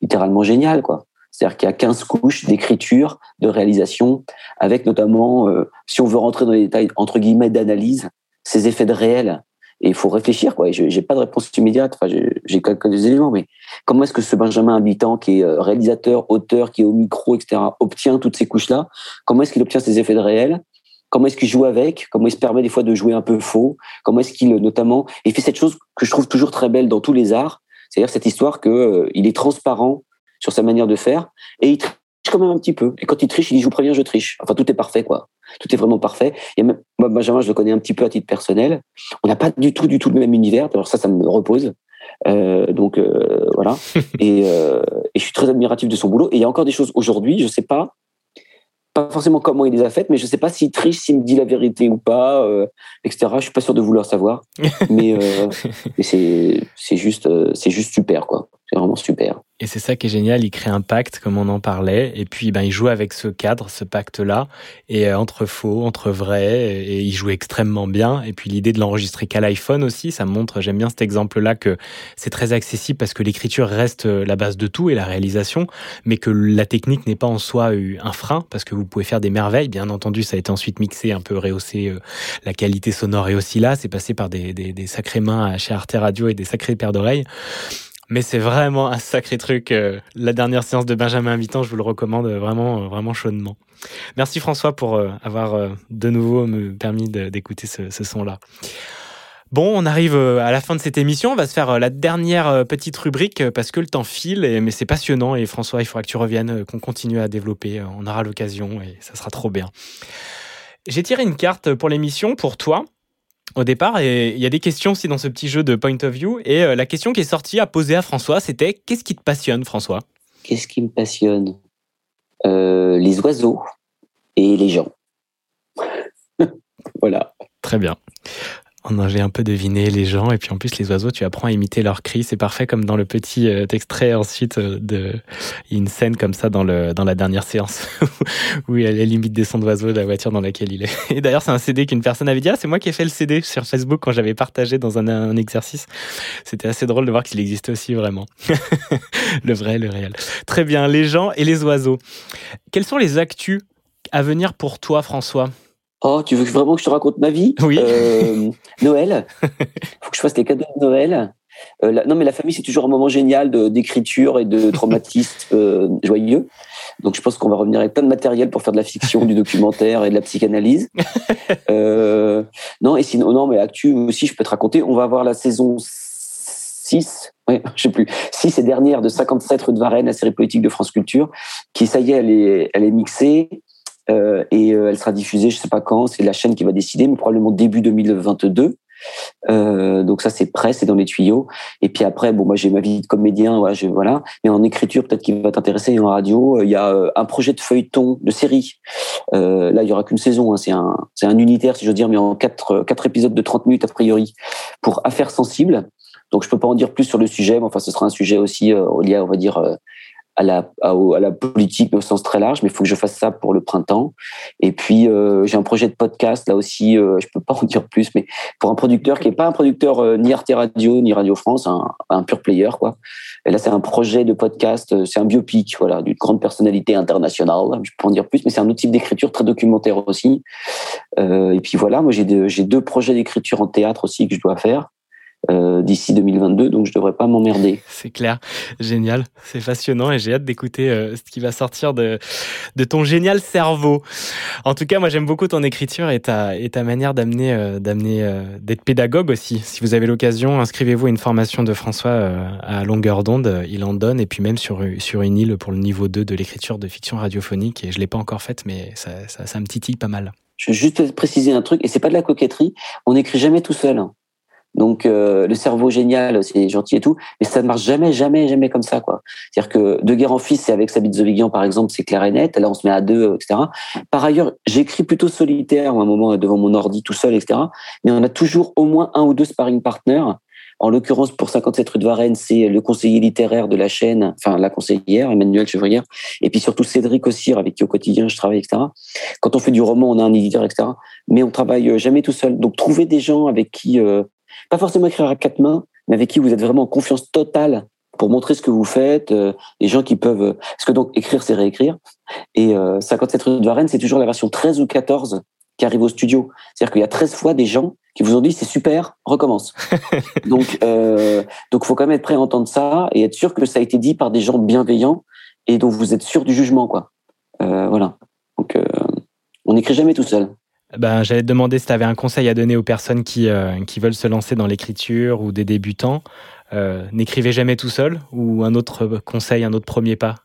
littéralement génial, quoi. C'est-à-dire qu'il y a 15 couches d'écriture, de réalisation, avec notamment, euh, si on veut rentrer dans les détails, entre guillemets, d'analyse, ces effets de réel. Et il faut réfléchir, quoi. Je j'ai pas de réponse immédiate. Enfin, j'ai quelques éléments, mais comment est-ce que ce Benjamin Habitant, qui est euh, réalisateur, auteur, qui est au micro, etc., obtient toutes ces couches-là? Comment est-ce qu'il obtient ces effets de réel? Comment est-ce qu'il joue avec? Comment il se permet des fois de jouer un peu faux? Comment est-ce qu'il, notamment, il fait cette chose que je trouve toujours très belle dans tous les arts, c'est-à-dire cette histoire que euh, il est transparent sur sa manière de faire et il triche quand même un petit peu. Et quand il triche, il dit je vous préviens, je triche. Enfin, tout est parfait, quoi. Tout est vraiment parfait. Et même, moi, Benjamin, je le connais un petit peu à titre personnel. On n'a pas du tout, du tout le même univers. Alors ça, ça me repose. Euh, donc euh, voilà. [LAUGHS] et, euh, et je suis très admiratif de son boulot. Et il y a encore des choses aujourd'hui, je sais pas, pas forcément comment il les a faites, mais je sais pas s'il triche, s'il me dit la vérité ou pas, etc. Je suis pas sûr de vouloir savoir. [LAUGHS] mais mais c'est juste c'est juste super quoi. C'est vraiment super. Et c'est ça qui est génial, il crée un pacte comme on en parlait, et puis ben il joue avec ce cadre, ce pacte-là, et euh, entre faux, entre vrai, et il joue extrêmement bien. Et puis l'idée de l'enregistrer qu'à l'iPhone aussi, ça montre, j'aime bien cet exemple-là, que c'est très accessible parce que l'écriture reste euh, la base de tout et la réalisation, mais que la technique n'est pas en soi euh, un frein, parce que vous pouvez faire des merveilles. Bien entendu, ça a été ensuite mixé, un peu rehaussé, la qualité sonore est aussi là, c'est passé par des, des, sacrées mains chez Arte Radio et des sacrées paires d'oreilles. Mais c'est vraiment un sacré truc. euh, La dernière séance de Benjamin Invitant, je vous le recommande euh, vraiment, euh, vraiment chaudement. Merci François pour avoir de nouveau me permis d'écouter ce, ce son-là. Bon, on arrive à la fin de cette émission. On va se faire la dernière petite rubrique parce que le temps file, mais c'est passionnant. Et François, il faudra que tu reviennes, qu'on continue à développer. On aura l'occasion et ça sera trop bien. J'ai tiré une carte pour l'émission pour toi au départ et il y a des questions aussi dans ce petit jeu de point of view et euh, la question qui est sortie à poser à François c'était qu'est-ce qui te passionne François? Qu'est-ce qui me passionne? Euh, Les oiseaux et les gens. [LAUGHS] voilà. Très bien. J'ai un peu deviné les gens et puis en plus les oiseaux, tu apprends à imiter leurs cris. C'est parfait comme dans le petit euh, extrait ensuite euh, de il y a une scène comme ça dans le dans la dernière séance [LAUGHS] où il y a les limites des sons d'oiseaux de la voiture dans laquelle il est. [LAUGHS] Et d'ailleurs c'est un CD qu'une personne avait dit ah c'est moi qui ai fait le CD sur Facebook quand j'avais partagé dans un, exercice. C'était assez drôle de voir qu'il existait aussi vraiment. [LAUGHS] le vrai, le réel. Très bien, les gens et les oiseaux. Quels sont les actus à venir pour toi François? Oh, tu veux vraiment que je te raconte ma vie Oui. Euh, Noël. [LAUGHS] Faut que je fasse les cadeaux de Noël. Euh, la- non, mais la famille, c'est toujours un moment génial de- d'écriture et de [LAUGHS] traumatisme euh, joyeux. Donc, je pense qu'on va revenir avec plein de matériel pour faire de la fiction, du documentaire et de la psychanalyse. [LAUGHS] Euh, non, et sinon, non, mais actu aussi, je peux te raconter. On va avoir la saison 6, ouais, je sais plus, 6 et dernière de 57 rue de Varennes, la série politique de France Culture, qui, ça y est, elle est, elle est mixée. Euh, et euh, elle sera diffusée, je sais pas quand, c'est la chaîne qui va décider, mais probablement début 2022. Euh, donc ça c'est prêt, c'est dans les tuyaux. Et puis après, bon moi j'ai ma vie de comédien, voilà. Mais en écriture peut-être qui va t'intéresser en radio, euh, il y a un projet de feuilleton, de série. Là il y aura qu'une saison, hein, c'est un c'est un unitaire si je veux dire, mais en quatre quatre épisodes de 30 minutes a priori pour affaires sensibles. Donc je peux pas en dire plus sur le sujet, mais enfin ce sera un sujet aussi euh, lié, on va dire. À la, à, la politique au sens très large, mais il faut que je fasse ça pour le printemps. Et puis euh, j'ai un projet de podcast là aussi, euh, je peux pas en dire plus, mais pour un producteur qui est pas un producteur euh, ni Arte Radio ni Radio France, un, un pure player quoi. Et là c'est un projet de podcast, euh, c'est un biopic voilà d'une grande personnalité internationale. Je peux pas en dire plus, mais c'est un autre type d'écriture très documentaire aussi. Et puis voilà, moi j'ai deux projets d'écriture en théâtre aussi que je dois faire. Euh, d'ici 2022, donc je devrais pas m'emmerder. [LAUGHS] C'est clair, génial, c'est passionnant et j'ai hâte d'écouter euh, ce qui va sortir de, de ton génial cerveau. En tout cas, moi j'aime beaucoup ton écriture et ta, et ta manière d'amener, euh, d'amener, d'être pédagogue aussi. Si vous avez l'occasion, inscrivez-vous à une formation de François à longueur d'onde, il en donne, et puis même sur, sur une île pour le niveau 2 de l'écriture de fiction radiophonique. Et je l'ai pas encore faite, mais ça, ça, ça me titille pas mal. Je veux juste préciser un truc, et c'est pas de la coquetterie, on n'écrit jamais tout seul. Donc euh, le cerveau génial, c'est gentil et tout, mais ça ne marche jamais, jamais, jamais comme ça, quoi. C'est-à-dire que De Guerre en Fils, c'est avec Sabine Zovigian, par exemple, c'est clair et net. Là, on se met à deux, etc. Par ailleurs, j'écris plutôt solitaire, ou un moment devant mon ordi tout seul, etc. Mais on a toujours au moins un ou deux sparring partners. En l'occurrence, pour 57 rue de Varennes, c'est le conseiller littéraire de la chaîne, enfin la conseillère, Emmanuel Chevrière, et puis surtout Cédric Ossir, avec qui au quotidien je travaille, etc. Quand on fait du roman, on a un éditeur, etc. Mais on travaille jamais tout seul. Donc, trouver des gens avec qui, euh, pas forcément écrire à quatre mains, mais avec qui vous êtes vraiment en confiance totale pour montrer ce que vous faites, euh, des gens qui peuvent... euh, Parce que donc, écrire, c'est réécrire. Et euh, 57 rue de Varennes, c'est toujours la version 13 ou 14 qui arrive au studio. C'est-à-dire qu'il y a 13 fois des gens qui vous ont dit c'est super, recommence. [LAUGHS] donc, euh, donc, faut quand même être prêt à entendre ça et être sûr que ça a été dit par des gens bienveillants et dont vous êtes sûr du jugement, quoi. Euh, voilà. Donc, euh, on n'écrit jamais tout seul. Ben, J'allais te demander si tu avais un conseil à donner aux personnes qui, euh, qui veulent se lancer dans l'écriture ou des débutants. Euh, N'écrivez jamais tout seul ou un autre conseil, un autre premier pas?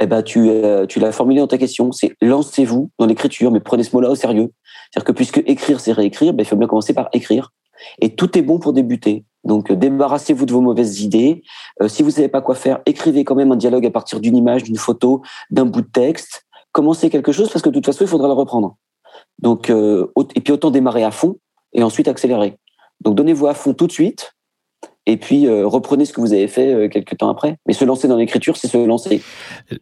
Eh ben, tu, euh, tu l'as formulé dans ta question, c'est lancez-vous dans l'écriture, mais prenez ce mot-là au sérieux. C'est-à-dire que puisque écrire, c'est réécrire, ben, il faut bien commencer par écrire. Et tout est bon pour débuter. Donc, euh, débarrassez-vous de vos mauvaises idées. Euh, si vous savez pas quoi faire, écrivez quand même un dialogue à partir d'une image, d'une photo, d'un bout de texte. Commencez quelque chose parce que de toute façon, il faudra le reprendre. Donc, euh, et puis autant démarrer à fond et ensuite accélérer. Donc, donnez-vous à fond tout de suite. et puis euh, reprenez ce que vous avez fait euh, quelques temps après. Mais se lancer dans l'écriture, c'est se lancer.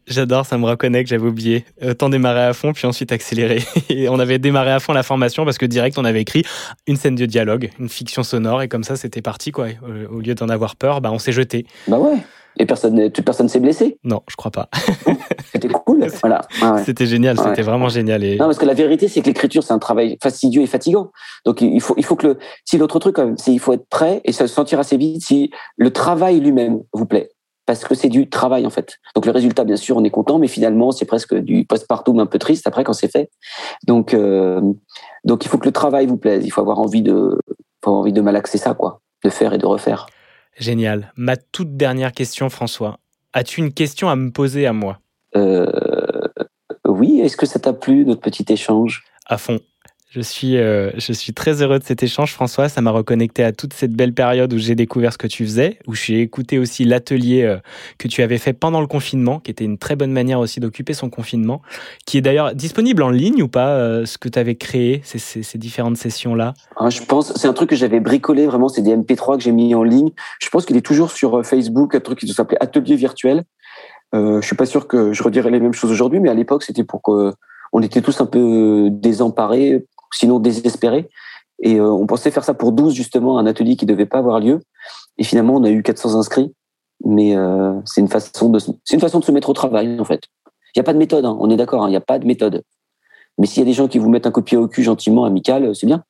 J'adore, ça me reconnecte, j'avais oublié. Autant démarrer à fond, puis ensuite accélérer. [LAUGHS] Et on avait démarré à fond la formation parce que direct, on avait écrit une scène de dialogue, une fiction sonore, et comme ça, c'était parti, quoi. Au lieu d'en avoir peur, bah, on s'est jeté. Bah ouais. Et personne, toute personne s'est blessée Non, je crois pas. C'était cool, [LAUGHS] voilà. Ouais. C'était génial, Ouais. c'était vraiment génial. Et... Non, parce que la vérité, c'est que l'écriture, c'est un travail fastidieux et fatigant. Donc, il faut, il faut que le, si l'autre truc, quand même, c'est il faut être prêt et se sentir assez vite si le travail lui-même vous plaît. Parce que c'est du travail, en fait. Donc, le résultat, bien sûr, on est content, mais finalement, c'est presque du post-partum un peu triste après quand c'est fait. Donc, euh, donc, il faut que le travail vous plaise. Il faut avoir envie de, faut avoir envie de malaxer ça, quoi. De faire et de refaire. Génial. Ma toute dernière question, François. As-tu une question à me poser à moi? Euh, oui, est-ce que ça t'a plu, notre petit échange? À fond. Je suis, euh, je suis très heureux de cet échange, François. Ça m'a reconnecté à toute cette belle période où j'ai découvert ce que tu faisais, où j'ai écouté aussi l'atelier euh, que tu avais fait pendant le confinement, qui était une très bonne manière aussi d'occuper son confinement, qui est d'ailleurs disponible en ligne ou pas, euh, ce que tu avais créé, ces, ces, ces différentes sessions-là? Ah, Je pense, c'est un truc que j'avais bricolé vraiment, c'est des MP3 que j'ai mis en ligne. Je pense qu'il est toujours sur euh, Facebook, un truc qui s'appelait Atelier virtuel. Je suis pas sûr que je redirais les mêmes choses aujourd'hui, mais à l'époque, c'était pour que on était tous un peu désemparés, sinon désespérés. Et euh, on pensait faire ça pour 12, justement, un atelier qui devait pas avoir lieu. Et finalement, on a eu 400 inscrits. Mais euh, c'est une façon de, c'est une façon de se mettre au travail, en fait. Il n'y a pas de méthode, hein, on est d'accord, hein, il n'y a pas de méthode. Mais s'il y a des gens qui vous mettent un pied au cul gentiment, amical, c'est bien.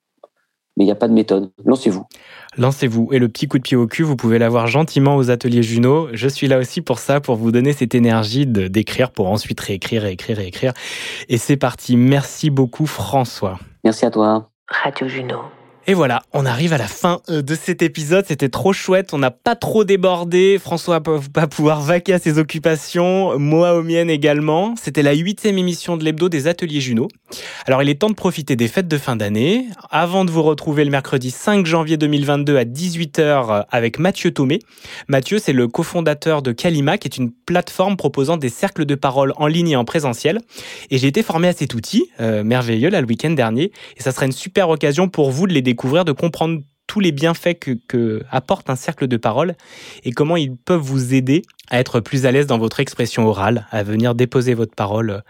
Mais il n'y a pas de méthode. Lancez-vous. Lancez-vous. Et le petit coup de pied au cul, vous pouvez l'avoir gentiment aux ateliers Juno. Je suis là aussi pour ça, pour vous donner cette énergie de- d'écrire pour ensuite réécrire, réécrire, réécrire. Et c'est parti. Merci beaucoup, François. Merci à toi. Radio Juno. Et voilà, on arrive à la fin euh, de cet épisode. C'était trop chouette. On n'a pas trop débordé. François va pas pouvoir vaquer à ses occupations. Moi aux miennes également. C'était la huitième émission de l'hebdo des ateliers Juno. Alors il est temps de profiter des fêtes de fin d'année. Avant de vous retrouver le mercredi 5 janvier 2022 à 18h avec Mathieu Thomé. Mathieu, c'est le cofondateur de Kalima, qui est une plateforme proposant des cercles de parole en ligne et en présentiel. Et j'ai été formé à cet outil, euh, merveilleux, là, le week-end dernier. Et ça sera une super occasion pour vous de les découvrir, de comprendre tous les bienfaits que, que apporte un cercle de parole et comment ils peuvent vous aider à être plus à l'aise dans votre expression orale, à venir déposer votre parole euh,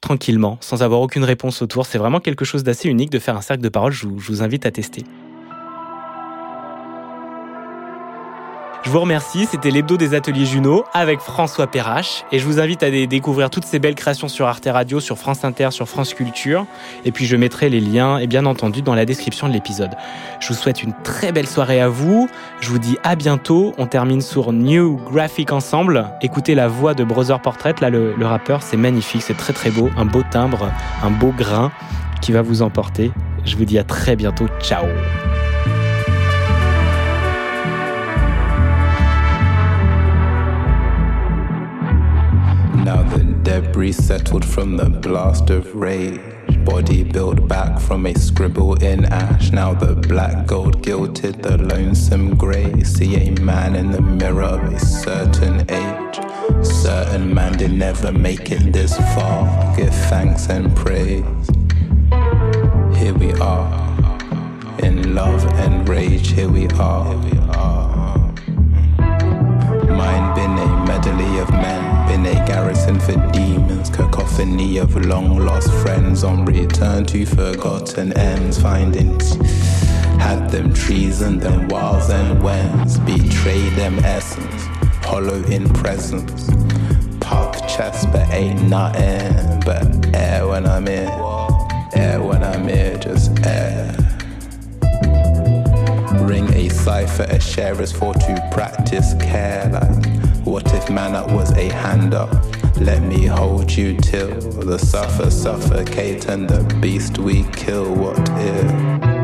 tranquillement, sans avoir aucune réponse autour. C'est vraiment quelque chose d'assez unique de faire un cercle de parole. Je vous, je vous invite à tester. Je vous remercie, c'était l'hebdo des ateliers Juno avec François Perrache et je vous invite à dé- découvrir toutes ces belles créations sur Arte Radio, sur France Inter, sur France Culture. Et puis je mettrai les liens et bien entendu dans la description de l'épisode. Je vous souhaite une très belle soirée à vous, je vous dis à bientôt, on termine sur New Graphic Ensemble, écoutez la voix de Brother Portrait, là le, le rappeur c'est magnifique, c'est très très beau, un beau timbre, un beau grain qui va vous emporter. Je vous dis à très bientôt, ciao Now the debris settled from the blast of rage. Body built back from a scribble in ash. Now the black gold gilded the lonesome grey. See a man in the mirror of a certain age. Certain man did never make it this far. Give thanks and praise. Here we are. In love and rage, here we are. Mine been a medley of men, garrison for demons, cacophony of long lost friends on return to forgotten ends, finding had them treason, them wiles and wens, betray them essence, hollow in presence, puff chest but ain't nothing but air when I'm in, air when I'm here, just air. Ring a cipher, a sharers for to practice care. Like, what if man up was a hand up? Let me hold you till the suffer suffocate and the beast we kill. What if?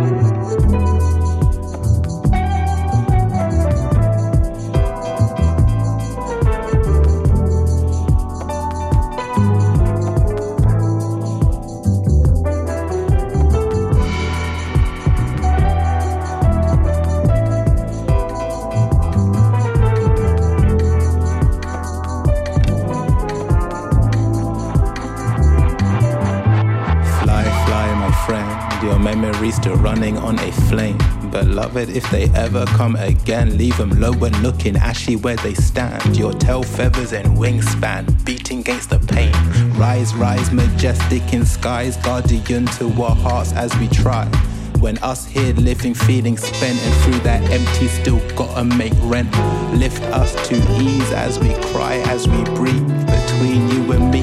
Your memory misery still running on a flame. Beloved, if they ever come again, leave them low and looking ashy where they stand. Your tail feathers and wingspan beating against the pain. Rise, rise, majestic in skies, guardian to our hearts as we try. When us here living, feeling spent, and through that empty, still gotta make rent. Lift us to ease as we cry, as we breathe. Between you and me,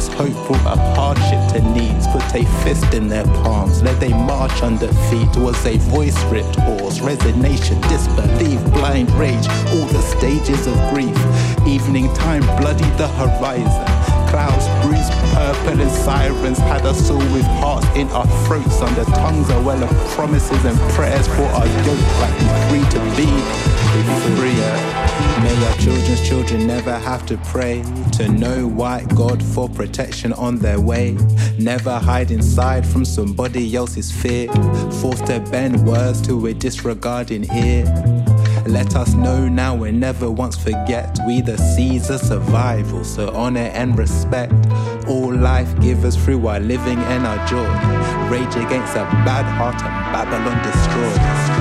there's hope for a hardship to needs. Put a fist in their palms, let they march under feet. Was a voice ripped hoarse, resignation, disbelief, blind rage, all the stages of grief. Evening time, bloody the horizon. Clouds bruised purple and sirens had us all with hearts in our throats. Under tongues a well of promises and prayers for our yoke, like we free to be free. May our children's children never have to pray to no white God for protection on their way. Never hide inside from somebody else's fear. Forced to bend words to a disregarding ear. Let us know now and never once forget. We the seeds of survival, so honor and respect. All life give us through our living and our joy. Rage against a bad heart and Babylon destroy.